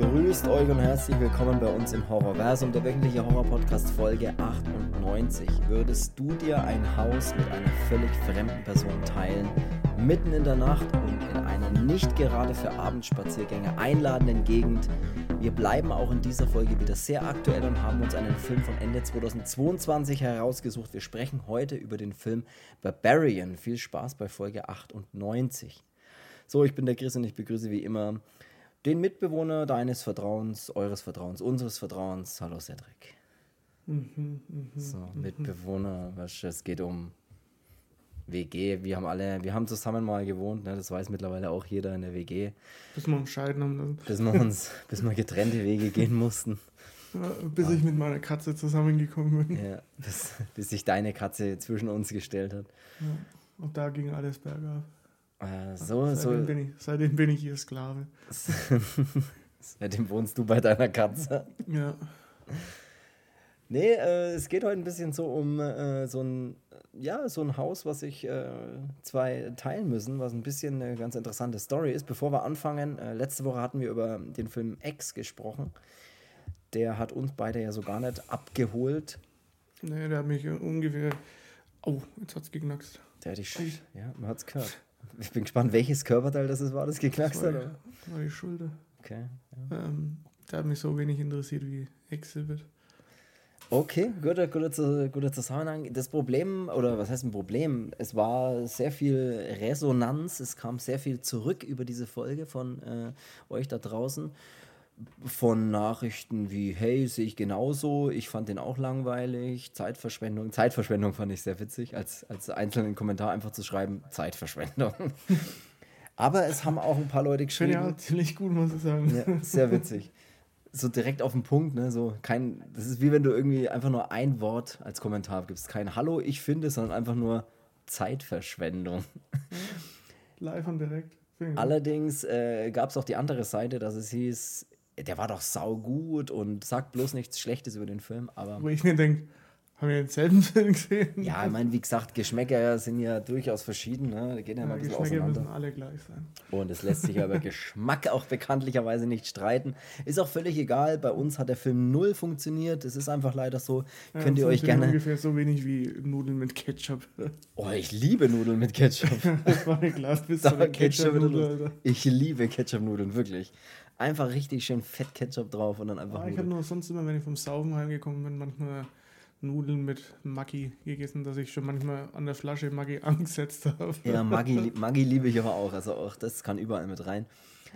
Grüßt euch und herzlich willkommen bei uns im Horrorversum, der wöchentliche Horror-Podcast Folge 98. Würdest du dir ein Haus mit einer völlig fremden Person teilen, mitten in der Nacht und in einer nicht gerade für Abendspaziergänge einladenden Gegend? Wir bleiben auch in dieser Folge wieder sehr aktuell und haben uns einen Film von Ende 2022 herausgesucht. Wir sprechen heute über den Film Barbarian. Viel Spaß bei Folge 98. So, ich bin der Chris und ich begrüße wie immer den Mitbewohner deines Vertrauens, eures Vertrauens, unseres Vertrauens. Hallo Cedric. Mhm, mhm, So, mhm. Mitbewohner, was, es geht um WG. Wir haben alle, wir haben zusammen mal gewohnt, ne? das weiß mittlerweile auch jeder in der WG, Bis wir uns scheiden haben bis wir uns, bis wir getrennte Wege gehen mussten. Ja, bis ich mit meiner Katze zusammengekommen bin. Ja, bis, bis sich deine Katze zwischen uns gestellt hat. Ja. Und da ging alles bergab. Äh, so, seitdem, so, bin ich, seitdem bin ich ihr Sklave. seitdem wohnst du bei deiner Katze. Ja. Nee, äh, es geht heute ein bisschen so um äh, so ein, ja, so ein Haus, was sich äh, zwei teilen müssen, was ein bisschen eine ganz interessante Story ist. Bevor wir anfangen, äh, letzte Woche hatten wir über den Film X gesprochen. Der hat uns beide ja so gar nicht abgeholt. Nee, der hat mich ungefähr. Oh, jetzt hat's geknackst. Der hat dich, ja, man hat's gehört. Ich bin gespannt, welches Körperteil das war, das geknackst hat. das war die Schulter. Okay. Ja. Ähm, der hat mich so wenig interessiert wie Exhibit. Okay, guter, guter, Zu- guter Zusammenhang. Das Problem, oder was heißt ein Problem? Es war sehr viel Resonanz, es kam sehr viel zurück über diese Folge von äh, euch da draußen. Von Nachrichten wie, hey, sehe ich genauso, ich fand den auch langweilig, Zeitverschwendung. Zeitverschwendung fand ich sehr witzig, als, als einzelnen Kommentar einfach zu schreiben, Zeitverschwendung. Aber es haben auch ein paar Leute geschrieben. ja ziemlich gut, muss ich sagen. Ja, sehr witzig. So direkt auf den Punkt, ne? So kein, das ist wie wenn du irgendwie einfach nur ein Wort als Kommentar gibst. Kein Hallo, ich finde, sondern einfach nur Zeitverschwendung. Live und direkt. Allerdings äh, gab es auch die andere Seite, dass es hieß, der war doch saugut und sagt bloß nichts Schlechtes über den Film. Aber Wo ich mir denke, haben wir denselben Film gesehen? ja, ich meine, wie gesagt, Geschmäcker sind ja durchaus verschieden. Ne? Da geht ja Ja, mal ein bisschen Geschmäcker auseinander. müssen alle gleich sein. Und es lässt sich ja über Geschmack auch bekanntlicherweise nicht streiten. Ist auch völlig egal. Bei uns hat der Film null funktioniert. Es ist einfach leider so. Ja, Könnt ihr euch gerne. ungefähr so wenig wie Nudeln mit Ketchup. Oh, ich liebe Nudeln mit Ketchup. Das war eine Glaspizza Da mit geht's schon wieder Ketchup-Nudel, los. Alter. Ich liebe Ketchup-Nudeln, wirklich. Einfach richtig schön fett Ketchup drauf und dann einfach Ah, ich habe nur sonst immer, wenn ich vom Saufen heimgekommen bin, manchmal Nudeln mit Maggi gegessen, dass ich schon manchmal an der Flasche Maggi angesetzt habe. Ja, Maggi, Maggi liebe ich aber auch. Also auch das kann überall mit rein.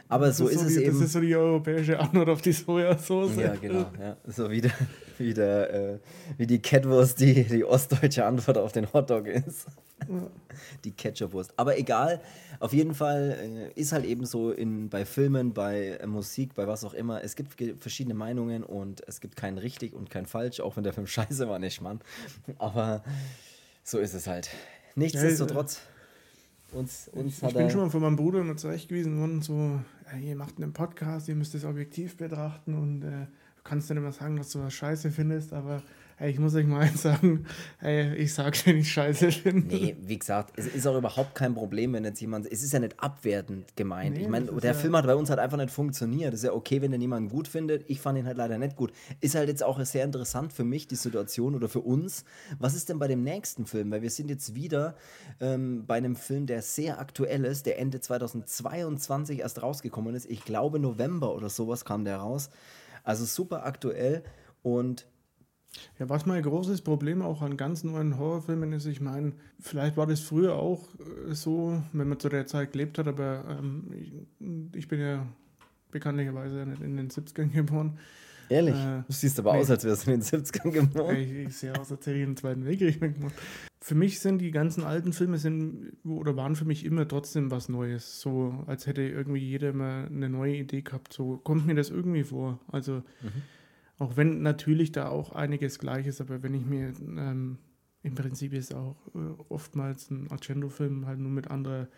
Aber so ist, so es die, eben. Das ist so die europäische Antwort auf die Sojasauce. Ja, genau. Ja. So wie, der, wie, der, äh, wie die Catwurst die, die ostdeutsche Antwort auf den Hotdog ist. Ja. Die Ketchupwurst. Aber egal, auf jeden Fall äh, ist halt eben so in, bei Filmen, bei äh, Musik, bei was auch immer, es gibt verschiedene Meinungen und es gibt kein richtig und kein falsch, auch wenn der Film scheiße war, nicht Mann. Aber so ist es halt. Nichtsdestotrotz, uns, uns Ich hat bin schon mal von meinem Bruder immer zurechtgewiesen worden, so, ihr macht einen Podcast, ihr müsst es objektiv betrachten und äh, du kannst dann immer sagen, dass du was scheiße findest, aber ey, ich muss euch mal eins sagen, ey, ich sag's, wenn ich scheiße finde. Nee, wie gesagt, es ist auch überhaupt kein Problem, wenn jetzt jemand. Es ist ja nicht abwertend gemeint. Nee, ich meine, der ja- Film hat bei uns halt einfach nicht funktioniert. Das ist ja okay, wenn den jemand gut findet. Ich fand ihn halt leider nicht gut. Ist halt jetzt auch sehr interessant für mich, die Situation oder für uns. Was ist denn bei dem nächsten Film? Weil wir sind jetzt wieder ähm, bei einem Film, der sehr aktuell ist, der Ende 2022 erst rausgekommen ist. Ich glaube, November oder sowas kam der raus. Also super aktuell und Ja, was mein großes Problem auch an ganz neuen Horrorfilmen ist, ich meine, vielleicht war das früher auch äh, so, wenn man zu der Zeit gelebt hat, aber ähm, ich, ich bin ja bekanntlicherweise nicht in den 70ern geboren. ehrlich, Äh, du siehst aber nee. aus, als wärst du in den 70ern geboren. Ich, ich sehe aus, als hätte ich den Zweiten Weltkrieg mitgemacht. Für mich sind die ganzen alten Filme sind oder waren für mich immer trotzdem was Neues. So als hätte irgendwie jeder immer eine neue Idee gehabt. So kommt mir das irgendwie vor. Also auch wenn natürlich da auch einiges gleich ist, aber wenn ich mir ähm, im Prinzip ist auch äh, oftmals ein Argento-Film halt nur mit anderer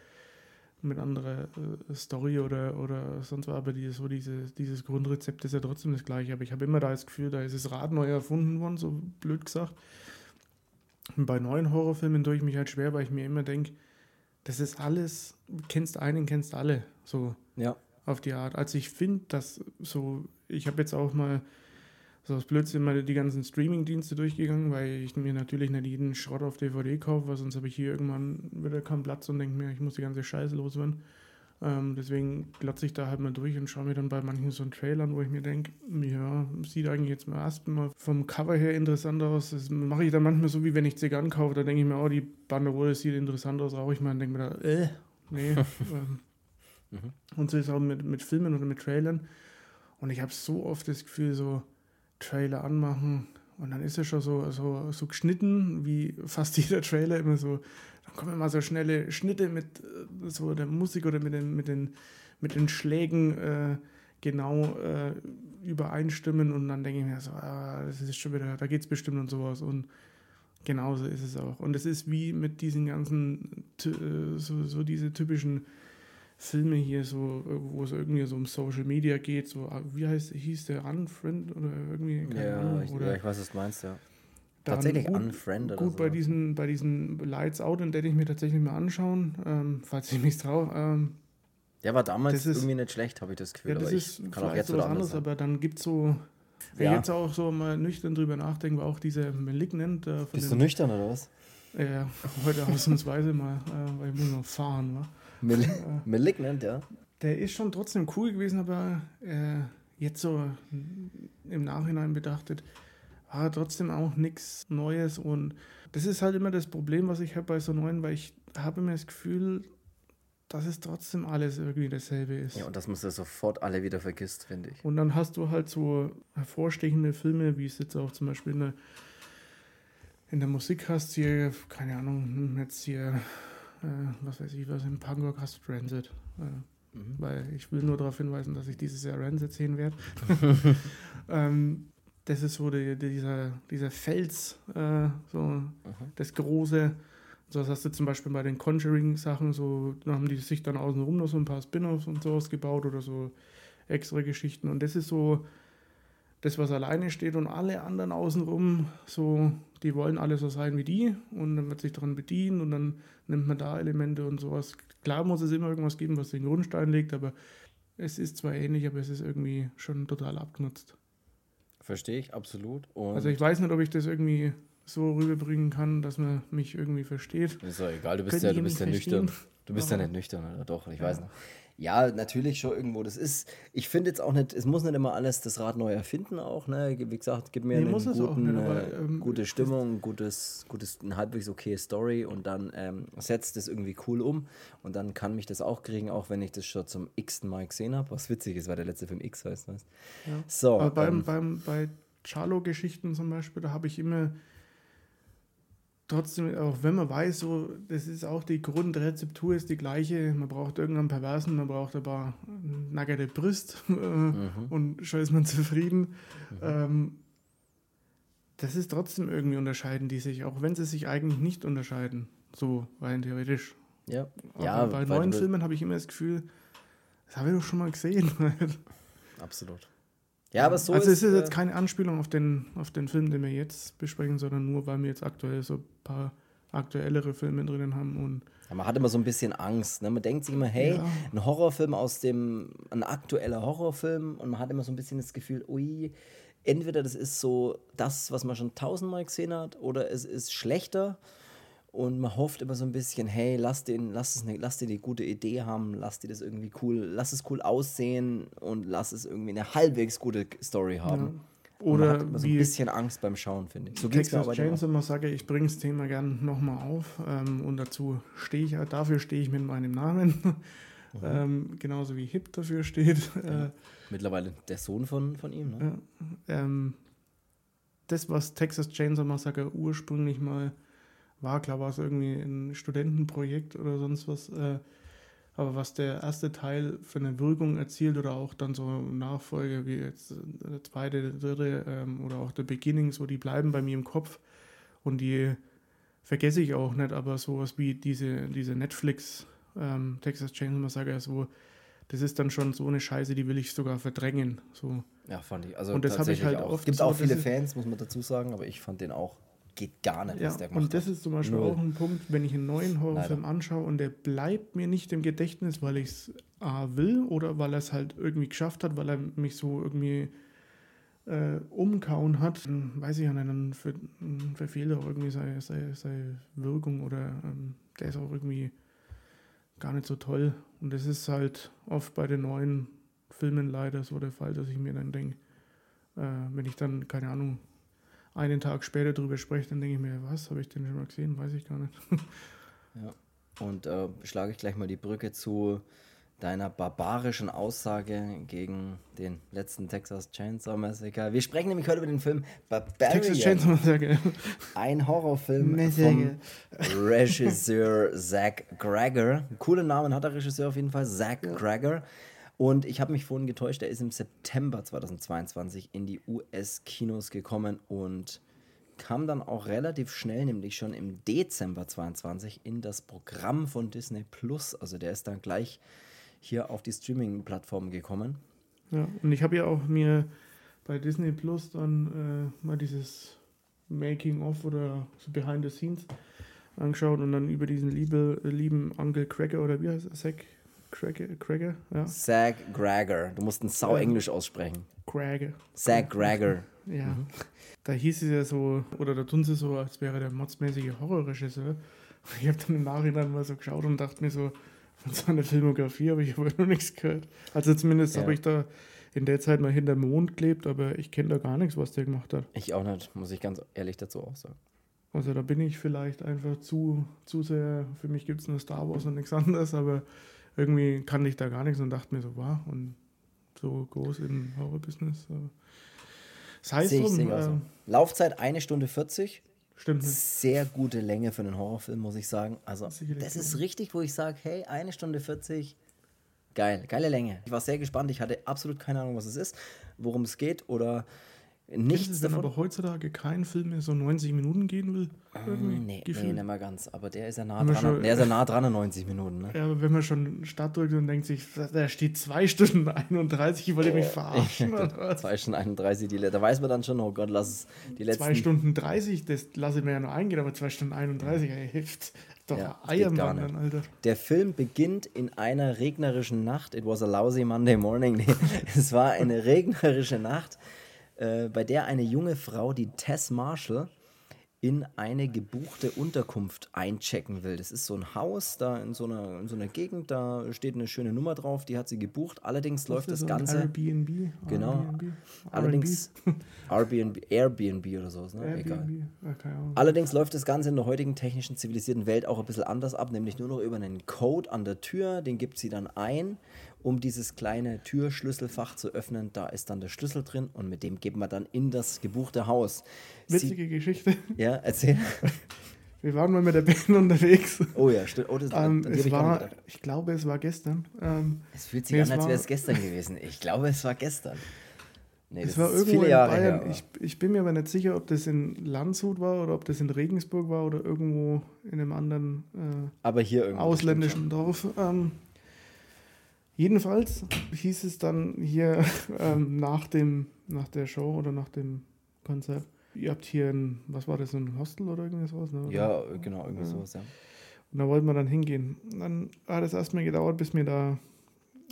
mit anderer äh, Story oder, oder sonst was, aber die, so diese, dieses Grundrezept ist ja trotzdem das gleiche. Aber ich habe immer da das Gefühl, da ist das Rad neu erfunden worden, so blöd gesagt. Und bei neuen Horrorfilmen tue ich mich halt schwer, weil ich mir immer denke, das ist alles, kennst einen, kennst alle. So. Ja. auf die Art. Also ich finde, dass so, ich habe jetzt auch mal so aus Blödsinn mal die ganzen Streaming-Dienste durchgegangen, weil ich mir natürlich nicht jeden Schrott auf DVD kaufe, weil sonst habe ich hier irgendwann wieder keinen Platz und denke mir, ich muss die ganze Scheiße loswerden. Ähm, deswegen glotze ich da halt mal durch und schaue mir dann bei manchen so einen Trailern, wo ich mir denke, ja, sieht eigentlich jetzt mal erstmal vom Cover her interessant aus. Das mache ich dann manchmal so, wie wenn ich Zigarren kaufe, da denke ich mir, oh, die Banderole sieht interessant aus, rauche ich mal und denke mir da, äh, nee. ähm, mhm. Und so ist es auch mit, mit Filmen oder mit Trailern. Und ich habe so oft das Gefühl, so Trailer anmachen und dann ist er schon so, so, so geschnitten, wie fast jeder Trailer immer so dann kommen immer so schnelle Schnitte mit äh, so der Musik oder mit den, mit den, mit den Schlägen äh, genau äh, übereinstimmen und dann denke ich mir so, ah, das ist schon wieder, da geht es bestimmt und sowas und genauso ist es auch. Und es ist wie mit diesen ganzen, äh, so, so diese typischen Filme hier, so, wo es irgendwie so um Social Media geht, so, ah, wie heißt, hieß der Unfriend oder irgendwie? ja, Ahnung, ich, oder ja, ich weiß, was du meinst, ja. Tatsächlich gut, unfriended. Gut, so. bei diesen, bei diesen Lights Out, den werde ich mir tatsächlich mal anschauen, ähm, falls ich mich traue. Ähm, der war damals das ist- irgendwie nicht schlecht, habe ich das Gefühl. ja, das aber ist ich kann auch jetzt so was anderes, aber dann gibt es so, wenn Ja. jetzt auch so mal nüchtern drüber nachdenke, war auch dieser Malignant äh, von Bist du nüchtern oder was? äh, heute ausnahmsweise mal, äh, weil ich muss noch fahren, wa? Mal Malignant, ja. Der ist schon trotzdem cool gewesen, aber äh, jetzt so im Nachhinein betrachtet, war trotzdem auch nichts Neues. Und das ist halt immer das Problem, was ich habe bei so neuen, weil ich habe immer das Gefühl, dass es trotzdem alles irgendwie dasselbe ist. Ja, und dass man sie sofort alle wieder vergisst, finde ich. Und dann hast du halt so hervorstechende Filme, wie es jetzt auch zum Beispiel in der, in der Musik hast, hier, keine Ahnung, jetzt hier, äh, was weiß ich, was in Pangok hast du Transit. Äh, Mhm. weil ich will nur darauf hinweisen, dass ich dieses Jahr Rancid sehen werde. ähm, das ist so die, dieser, dieser Fels, äh, so Mhm. das Große. So, das hast du zum Beispiel bei den Conjuring-Sachen, so, da haben die sich dann außenrum noch so ein paar Spin-offs und sowas gebaut oder so extra Geschichten. Und das ist so das, was alleine steht und alle anderen außenrum, so, die wollen alle so sein wie die und dann wird sich daran bedienen und dann nimmt man da Elemente und sowas. Klar muss es immer irgendwas geben, was den Grundstein legt, aber es ist zwar ähnlich, aber es ist irgendwie schon total abgenutzt. Verstehe ich, absolut. Und Also ich weiß nicht, ob ich das irgendwie so rüberbringen kann, dass man mich irgendwie versteht. ist doch egal, du bist Könnt ja, du bist ja nüchtern. Du bist ja nicht nüchtern, oder doch? Ich Ja. weiß noch. Ja, natürlich schon irgendwo. Das ist, ich finde jetzt auch nicht, es muss nicht immer alles das Rad neu erfinden auch, ne? Wie gesagt, gib mir Nee, einen guten, nicht, aber, äh, ähm, gute Stimmung, gutes, gutes, eine halbwegs okay Story und dann ähm, setzt das irgendwie cool um und dann kann mich das auch kriegen, auch wenn ich das schon zum x-ten Mal gesehen habe. Was witzig ist, weil der letzte Film X heißt, weißt Ja. So, Aber beim, ähm, beim, bei Charlo-Geschichten zum Beispiel, da habe ich immer trotzdem, auch wenn man weiß, so, das ist auch die Grundrezeptur ist die gleiche. Man braucht irgendeinen Perversen, man braucht ein paar nackerte Brüste äh, Mhm. und schon ist man zufrieden. Ähm, das ist trotzdem irgendwie unterscheiden die sich, auch wenn sie sich eigentlich nicht unterscheiden. So rein theoretisch. ja, Aber ja bei neuen Filmen habe ich immer das Gefühl, das habe ich doch schon mal gesehen. Absolut. Ja, aber so also ist es ist jetzt äh, keine Anspielung auf den, auf den Film, den wir jetzt besprechen, sondern nur, weil wir jetzt aktuell so ein paar aktuellere Filme drinnen haben und Ja, man hat immer so ein bisschen Angst. Ne? Man denkt sich immer, hey, Ja. ein Horrorfilm aus dem, ein aktueller Horrorfilm und man hat immer so ein bisschen das Gefühl, ui, entweder das ist so das, was man schon tausendmal gesehen hat, oder es ist schlechter und man hofft immer so ein bisschen, hey, lass den, lass es eine, lass die die gute Idee haben, lass die das irgendwie cool, lass es cool aussehen und lass es irgendwie eine halbwegs gute Story haben. Und man hat oder immer so ein bisschen Angst beim Schauen, finde ich. So Texas auch. Chainsaw Massacre, ich bringe das Thema gern nochmal auf ähm, und dazu stehe ich, dafür stehe ich mit meinem Namen, Mhm. ähm, genauso wie Hip dafür steht. Äh, Mittlerweile der Sohn von, von ihm, ne? Ja, ähm, das, was Texas Chainsaw Massacre ursprünglich mal war, klar war es irgendwie ein Studentenprojekt oder sonst was, äh, aber was der erste Teil für eine Wirkung erzielt oder auch dann so Nachfolge wie jetzt der zweite, der dritte ähm, oder auch der Beginning, so die bleiben bei mir im Kopf und die vergesse ich auch nicht, aber sowas wie diese, diese Netflix ähm, Texas Chainsaw Massacre, so, das ist dann schon so eine Scheiße, die will ich sogar verdrängen. So. Ja, fand ich. Also Und das hab ich tatsächlich halt auch. oft Gibt so, auch viele Fans, muss man dazu sagen, aber ich fand den auch geht gar nicht, Ja, was der gemacht und das ist zum Beispiel Null. auch ein Punkt, wenn ich einen neuen Horrorfilm anschaue und der bleibt mir nicht im Gedächtnis, weil ich es A will oder weil er es halt irgendwie geschafft hat, weil er mich so irgendwie äh, umkauen hat, dann weiß ich ja nicht, dann ver verfehlt er auch irgendwie seine, seine, seine Wirkung oder ähm, der ist auch irgendwie gar nicht so toll. Und das ist halt oft bei den neuen Filmen leider so der Fall, dass ich mir dann denke, äh, wenn ich dann, keine Ahnung, einen Tag später drüber spreche, dann denke ich mir, was, habe ich den schon mal gesehen? Weiß ich gar nicht. Und äh, schlage ich gleich mal die Brücke zu deiner barbarischen Aussage gegen den letzten Texas Chainsaw Massacre. Wir sprechen nämlich heute über den Film Texas Chainsaw Barbarian, Massacre. ein Horrorfilm Massacre. vom Regisseur Zach Gregor. Coolen Namen hat der Regisseur auf jeden Fall, Zach Gregor. Und ich habe mich vorhin getäuscht, er ist im September 2022 in die US-Kinos gekommen und kam dann auch relativ schnell, nämlich schon im Dezember 22 in das Programm von Disney Plus. Also der ist dann gleich hier auf die Streaming-Plattform gekommen. Ja, und ich habe ja auch mir bei Disney Plus dann äh, mal dieses Making-of oder so Behind the Scenes angeschaut und dann über diesen liebe, lieben Uncle Cracker oder wie heißt er? Zack Cracker? Cracker? Ja, Zach Gregor. Du musst ein sau Englisch aussprechen. Cracker. Zach Gregor. Ja. Da hieß es ja so, oder da tun sie so, als wäre der modsmäßige Horrorregisseur. Ich habe dann im Nachhinein mal so geschaut und dachte mir so, von seiner Filmografie habe ich aber noch nichts gehört. Also zumindest Ja. habe ich da in der Zeit mal hinter dem Mond gelebt, aber ich kenne da gar nichts, was der gemacht hat. Ich auch nicht, muss ich ganz ehrlich dazu auch sagen. Also da bin ich vielleicht einfach zu, zu sehr, für mich gibt es nur Star Wars und nichts anderes, aber irgendwie kannte ich da gar nichts und dachte mir so, wow, und so groß im Horror-Business. aber Sei es Sehe ich, drum, sehe ich auch so. äh, Laufzeit eine Stunde 40. stimmt. Sehr gute Länge für einen Horrorfilm, muss ich sagen. Also, Sicherlich das ist richtig, wo ich sage, hey, eine Stunde 40. Geil, geile Länge. Ich war sehr gespannt. Ich hatte absolut keine Ahnung, was es ist, worum es geht oder Nichts wenn davon. aber heutzutage kein Film mehr so 90 Minuten gehen will. Irgendwie Nee, nee, gefühlt. nicht mehr ganz. Aber der ist ja nah dran. schon- Der ist ja nah dran an 90 Minuten, ne? Ja, aber wenn man schon Start drückt und denkt sich, da steht 2 Stunden 31, ich wollte mich verarschen. oder was? 2 Stunden 31, die, da weiß man dann schon, oh Gott, lass es die letzten 2 Stunden 30, das lasse ich mir ja noch eingehen, aber 2 Stunden 31, ey, hilft doch Ja, Eiermann dann, Alter. Der Film beginnt in einer regnerischen Nacht. It was a lousy Monday morning. Nee, es war eine regnerische Nacht, äh, bei der eine junge Frau, die Tess Marshall, in eine gebuchte Unterkunft einchecken will. Das ist so ein Haus da in so einer, in so einer Gegend, da steht eine schöne Nummer drauf, die hat sie gebucht. Allerdings läuft das so Ganze. Airbnb. Genau. Airbnb? Allerdings Airbnb, Airbnb oder so, ne? Airbnb. Egal. Ah. Allerdings läuft das Ganze in der heutigen technischen zivilisierten Welt auch ein bisschen anders ab, nämlich nur noch über einen Code an der Tür, den gibt sie dann ein, um dieses kleine Türschlüsselfach zu öffnen. Da ist dann der Schlüssel drin und mit dem geht man dann in das gebuchte Haus. Sie, Witzige Geschichte. ja, erzähl. Wir waren mal mit der Band unterwegs. Oh ja, stimmt. Oh, das, Ähm, es ich war, ich glaube, es war gestern. Ähm, es fühlt sich nee, an, als wäre es gestern gewesen. Ich glaube, es war gestern. Nee, es war irgendwo viele in Jahre Bayern. her. ich, ich bin mir aber nicht sicher, ob das in Landshut war oder ob das in Regensburg war oder irgendwo in einem anderen äh, aber hier ausländischen Dorf. Ähm, jedenfalls hieß es dann hier ähm, nach, dem, nach der Show oder nach dem Konzert, ihr habt hier ein, was war das, ein Hostel oder irgendwas? Ne? Oder? Ja, genau, irgendwie sowas, ja. Und da wollten wir dann hingehen. Dann hat es erstmal gedauert, bis wir da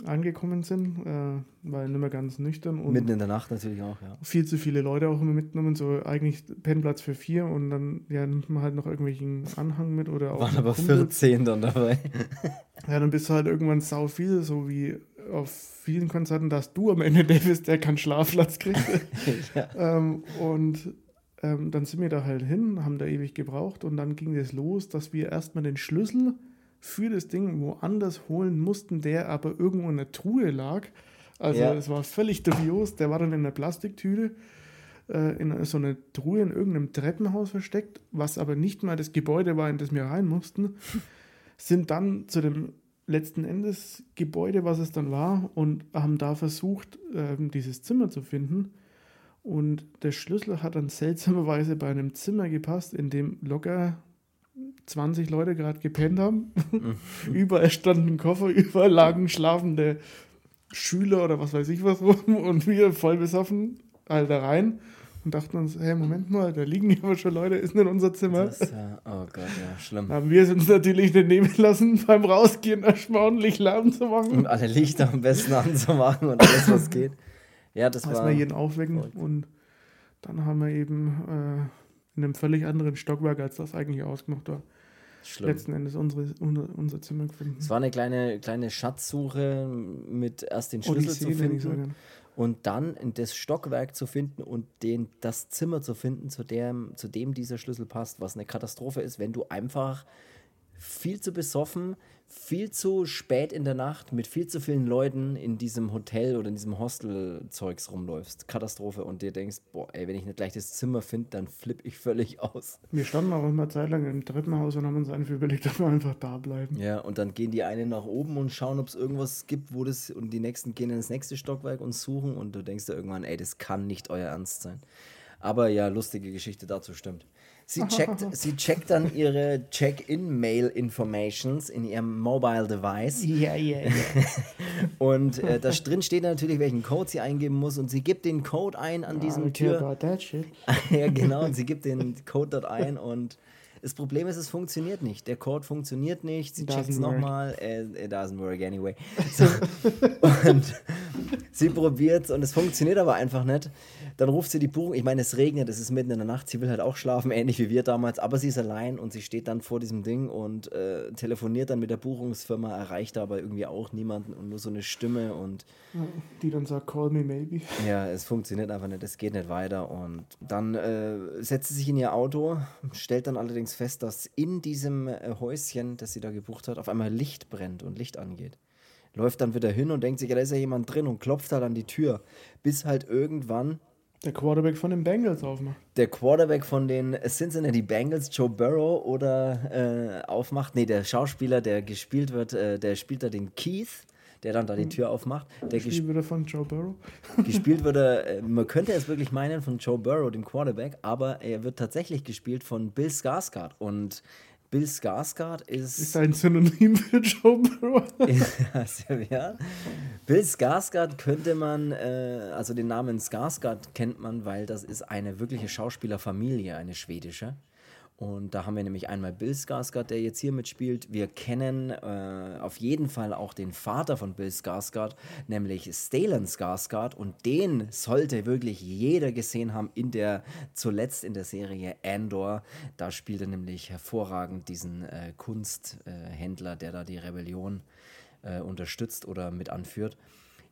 angekommen sind, äh, weil nicht mehr ganz nüchtern und Mitten in der Nacht natürlich auch, ja. viel zu viele Leute auch immer mitgenommen, so eigentlich Pennplatz für vier und dann ja, nimmt man halt noch irgendwelchen Anhang mit oder auch Waren aber Kumpel. 14 dann dabei. Ja, dann bist du halt irgendwann sau viel, so wie auf vielen Konzerten, dass du am Ende der bist, der keinen Schlafplatz kriegt. ja. ähm, und ähm, dann sind wir da halt hin, haben da ewig gebraucht und dann ging das los, dass wir erstmal den Schlüssel für das Ding woanders holen mussten, der aber irgendwo in der Truhe lag. Also Ja. es war völlig dubios, der war dann in einer Plastiktüte äh, in so einer Truhe in irgendeinem Treppenhaus versteckt, was aber nicht mal das Gebäude war, in das wir rein mussten, sind dann zu dem letzten Endes Gebäude, was es dann war, und haben da versucht, ähm, dieses Zimmer zu finden. Und der Schlüssel hat dann seltsamerweise bei einem Zimmer gepasst, in dem locker 20 Leute gerade gepennt haben. überall standen Koffer, überall lagen schlafende Schüler oder was weiß ich was rum und wir voll besoffen halt da rein und dachten uns, hey, Moment mal, da liegen ja aber schon Leute, ist nicht unser Zimmer. Das, ja, oh Gott, ja, schlimm. Haben wir es uns natürlich nicht nehmen lassen, beim Rausgehen erstmal ordentlich Lärm zu machen. Und alle Lichter am besten anzumachen und alles, was geht. Ja, das Erstmal war. jeden aufwecken und dann haben wir eben äh, in einem völlig anderen Stockwerk, als das eigentlich ausgemacht war, Schlimm. letzten Endes unsere, unser, Zimmer gefunden. Es war eine kleine, kleine Schatzsuche mit erst den Schlüssel Odyssee, zu finden und dann in das Stockwerk zu finden und den, das Zimmer zu finden, zu dem, zu dem dieser Schlüssel passt, was eine Katastrophe ist, wenn du einfach viel zu besoffen, viel zu spät in der Nacht mit viel zu vielen Leuten in diesem Hotel oder in diesem Hostel-Zeugs rumläufst. Katastrophe. Und dir denkst, boah, ey, wenn ich nicht gleich das Zimmer finde, dann flippe ich völlig aus. Wir standen auch immer Zeit lang im Treppenhaus und haben uns einfach überlegt, dass wir einfach da bleiben. Ja, und dann gehen die einen nach oben und schauen, ob es irgendwas gibt, wo das, und die nächsten gehen ins nächste Stockwerk und suchen und du denkst dir irgendwann, ey, das kann nicht euer Ernst sein. Aber ja, lustige Geschichte dazu stimmt. Sie checkt, sie checkt dann ihre Check-in-Mail-Informations in ihrem Mobile Device Ja, ja, ja. und äh, da drin steht natürlich, welchen Code sie eingeben muss und sie gibt den Code ein an diesem Tür. About that shit. ja, genau. Und sie gibt den Code dort ein und das Problem ist, es funktioniert nicht. Der Code funktioniert nicht. Sie checkt es nochmal. It, it doesn't work anyway. So. und sie probiert es und es funktioniert aber einfach nicht. Dann ruft sie die Buchung. Ich meine, es regnet, es ist mitten in der Nacht. Sie will halt auch schlafen, ähnlich wie wir damals. Aber sie ist allein und sie steht dann vor diesem Ding und äh, telefoniert dann mit der Buchungsfirma, erreicht aber irgendwie auch niemanden und nur so eine Stimme und Die dann sagt, call me maybe. ja, es funktioniert einfach nicht, es geht nicht weiter. Und dann äh, setzt sie sich in ihr Auto, stellt dann allerdings fest, dass in diesem äh, Häuschen, das sie da gebucht hat, auf einmal Licht brennt und Licht angeht. Läuft dann wieder hin und denkt sich, ja, da ist ja jemand drin und klopft halt an die Tür, bis halt irgendwann Der Quarterback von den Bengals aufmacht. der Quarterback von den Cincinnati Bengals, Joe Burrow, oder äh, aufmacht. Nee, der Schauspieler, der gespielt wird, äh, der spielt da den Keith, der dann da die Tür aufmacht. Der ges Spiel wieder von Joe Burrow. gespielt wird er, äh, man könnte es wirklich meinen von Joe Burrow, dem Quarterback, aber er wird tatsächlich gespielt von Bill Skarsgård. Und Bill Skarsgård Ist ist. ein Synonym für Joe Burrow. ja. Bill Skarsgård könnte man, äh, also den Namen Skarsgård kennt man, weil das ist eine wirkliche Schauspielerfamilie, eine schwedische. Und da haben wir nämlich einmal Bill Skarsgård, der jetzt hier mitspielt. Wir kennen äh, auf jeden Fall auch den Vater von Bill Skarsgård, nämlich Stellan Skarsgård. Und den sollte wirklich jeder gesehen haben in der, zuletzt in der Serie Andor. Da spielt er nämlich hervorragend diesen äh, Kunsthändler, der da die Rebellion äh, unterstützt oder mit anführt.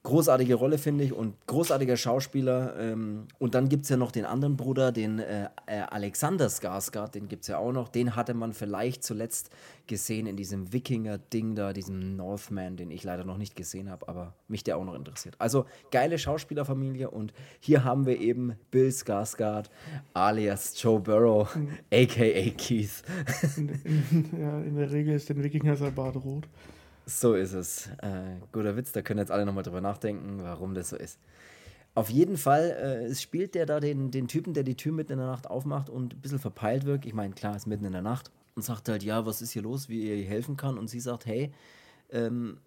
Großartige Rolle, finde ich, und großartiger Schauspieler. Ähm, und dann gibt es ja noch den anderen Bruder, den äh, äh, Alexander Skarsgård, den gibt es ja auch noch. Den hatte man vielleicht zuletzt gesehen in diesem Wikinger-Ding da, diesem Northman, den ich leider noch nicht gesehen habe, aber mich der auch noch interessiert. Also geile Schauspielerfamilie und hier haben wir eben Bill Skarsgård alias Joe Burrow, aka Keith. In, in, ja, in der Regel ist den Wikinger sein Bart rot. So ist es. Äh, guter Witz, da können jetzt alle nochmal drüber nachdenken, warum das so ist. Auf jeden Fall äh, spielt der da den, den Typen, der die Tür mitten in der Nacht aufmacht und ein bisschen verpeilt wirkt. Ich meine, klar, ist mitten in der Nacht und sagt halt, ja, was ist hier los, wie ihr helfen kann. Und sie sagt, hey, ähm,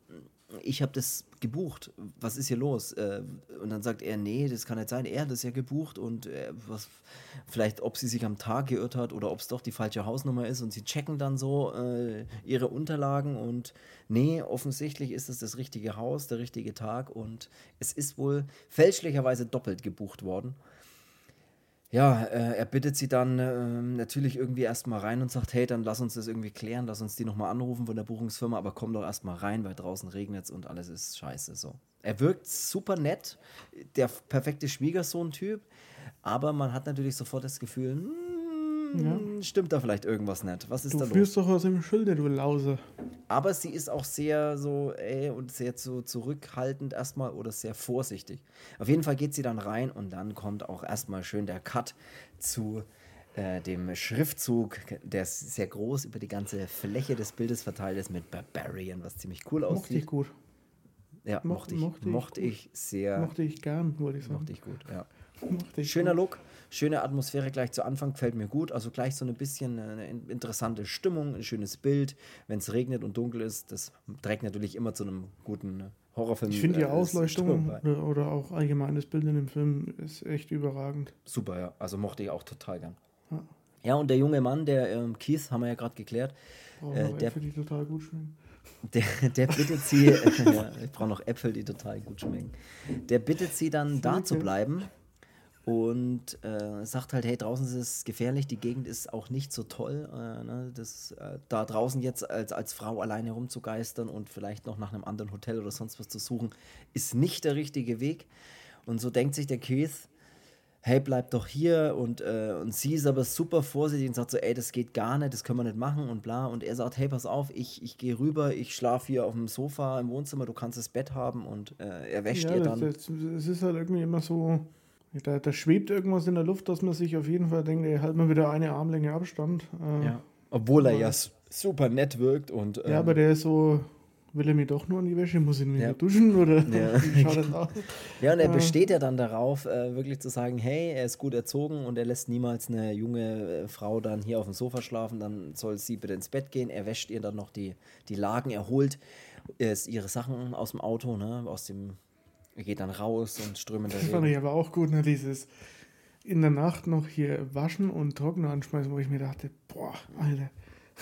ich habe das gebucht. Was ist hier los? Äh, und dann sagt er, nee, das kann nicht sein. Er hat das ja gebucht und äh, was, vielleicht, ob sie sich am Tag geirrt hat oder ob es doch die falsche Hausnummer ist. Und sie checken dann so äh, ihre Unterlagen und nee, offensichtlich ist es das richtige Haus, der richtige Tag und es ist wohl fälschlicherweise doppelt gebucht worden. Ja, äh, er bittet sie dann ähm, natürlich irgendwie erstmal rein und sagt, hey, dann lass uns das irgendwie klären, lass uns die nochmal anrufen von der Buchungsfirma, aber komm doch erstmal rein, weil draußen regnet es und alles ist scheiße so. Er wirkt super nett, der perfekte Schwiegersohn-Typ, aber man hat natürlich sofort das Gefühl, hm, stimmt da vielleicht irgendwas nicht? Was ist Du da los? führst doch aus dem Schilde, du Lause. Aber sie ist auch sehr so, ey, und sehr so zurückhaltend erstmal oder sehr vorsichtig. Auf jeden Fall geht sie dann rein und dann kommt auch erstmal schön der Cut zu äh, dem Schriftzug, der ist sehr groß über die ganze Fläche des Bildes verteilt ist mit Barbarian, was ziemlich cool Mochte aussieht. ich gut. Ja, Mo- mochte ich, mochte mochte ich ich, gut. sehr, Mochte ich gern, wollte ich sagen. mochte ich gut, ja. Mochte ich Schöner gut. Look, schöne Atmosphäre gleich zu Anfang, gefällt mir gut. Also gleich so ein bisschen eine in- interessante Stimmung, ein schönes Bild. Wenn es regnet und dunkel ist, das trägt natürlich immer zu einem guten Horrorfilm. Ich finde die äh, Ausleuchtung oder, auch allgemein das Bild in dem Film ist echt überragend. Super, ja. Also mochte ich auch total gern. Ja. Ja, und der junge Mann, der ähm, Keith, haben wir ja gerade geklärt, Brauchen Äh, der- Äpfel, die total gut schmecken. der, der bittet sie, ja, ich brauche noch Äpfel, die total gut schmecken. Der bittet sie dann da zu bleiben und äh, sagt halt, hey, draußen ist es gefährlich, die Gegend ist auch nicht so toll. Äh, ne, das, äh, da draußen jetzt als, als Frau alleine rumzugeistern und vielleicht noch nach einem anderen Hotel oder sonst was zu suchen, ist nicht der richtige Weg. Und so denkt sich der Keith, hey, bleib doch hier und, äh, und sie ist aber super vorsichtig und sagt so, ey, das geht gar nicht, das können wir nicht machen und bla. Und er sagt, hey, pass auf, ich, ich gehe rüber, ich schlafe hier auf dem Sofa im Wohnzimmer, du kannst das Bett haben und äh, er wäscht Ja, ihr dann. es ist halt irgendwie immer so, da, da schwebt irgendwas in der Luft, dass man sich auf jeden Fall denkt, ey, halt mal wieder eine Armlänge Abstand. Äh, ja. Obwohl er ja super nett wirkt und Ja, ähm, aber der ist so, will er mir doch nur an die Wäsche, muss ich mir Ja. duschen oder Ja. schaut aus? Ja, und er Äh. besteht ja dann darauf, äh, wirklich zu sagen, hey, er ist gut erzogen und er lässt niemals eine junge äh, Frau dann hier auf dem Sofa schlafen, dann soll sie bitte ins Bett gehen. Er wäscht ihr dann noch die, die Lagen, er holt äh, ihre Sachen aus dem Auto, ne, aus dem, er geht dann raus und strömender Das fand ich aber auch gut, ne, dieses in der Nacht noch hier waschen und trocknen anschmeißen, wo ich mir dachte, boah, Alter.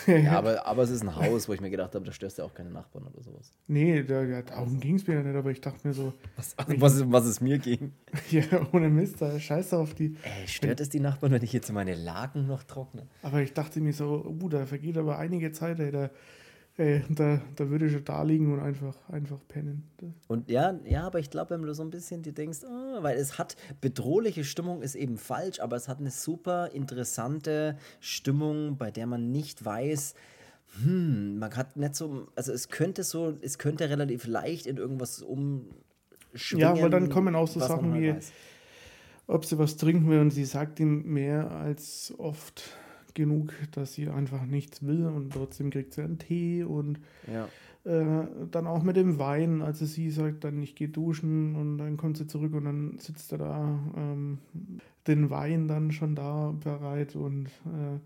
Ja, aber, aber es ist ein Haus, wo ich mir gedacht habe, da störst du auch keine Nachbarn oder sowas. nee, da, ja, darum ging es mir ja nicht, aber ich dachte mir so, Was, was, es- was es mir ging. ja, ohne Mist, da scheiß auf die. Ey, stört es die Nachbarn, wenn ich jetzt meine Lagen noch trockne? Aber ich dachte mir so, uh, da vergeht aber einige Zeit, ey, da, ey, da, da würde ich schon da liegen und einfach, einfach pennen. Und ja, ja, aber ich glaube, wenn du so ein bisschen dir denkst, ah, weil es hat bedrohliche Stimmung ist eben falsch, aber es hat eine super interessante Stimmung, bei der man nicht weiß, hm, man hat nicht so, also es könnte so, es könnte relativ leicht in irgendwas umschwingen. Ja, weil dann kommen auch so Sachen halt wie- weiß. ob sie was trinken will und sie sagt ihm mehr als oft genug, dass sie einfach nichts will und trotzdem kriegt sie einen Tee und Ja. äh, dann auch mit dem Wein, also sie sagt dann, ich gehe duschen und dann kommt sie zurück und dann sitzt er da, ähm, den Wein dann schon da bereit und äh,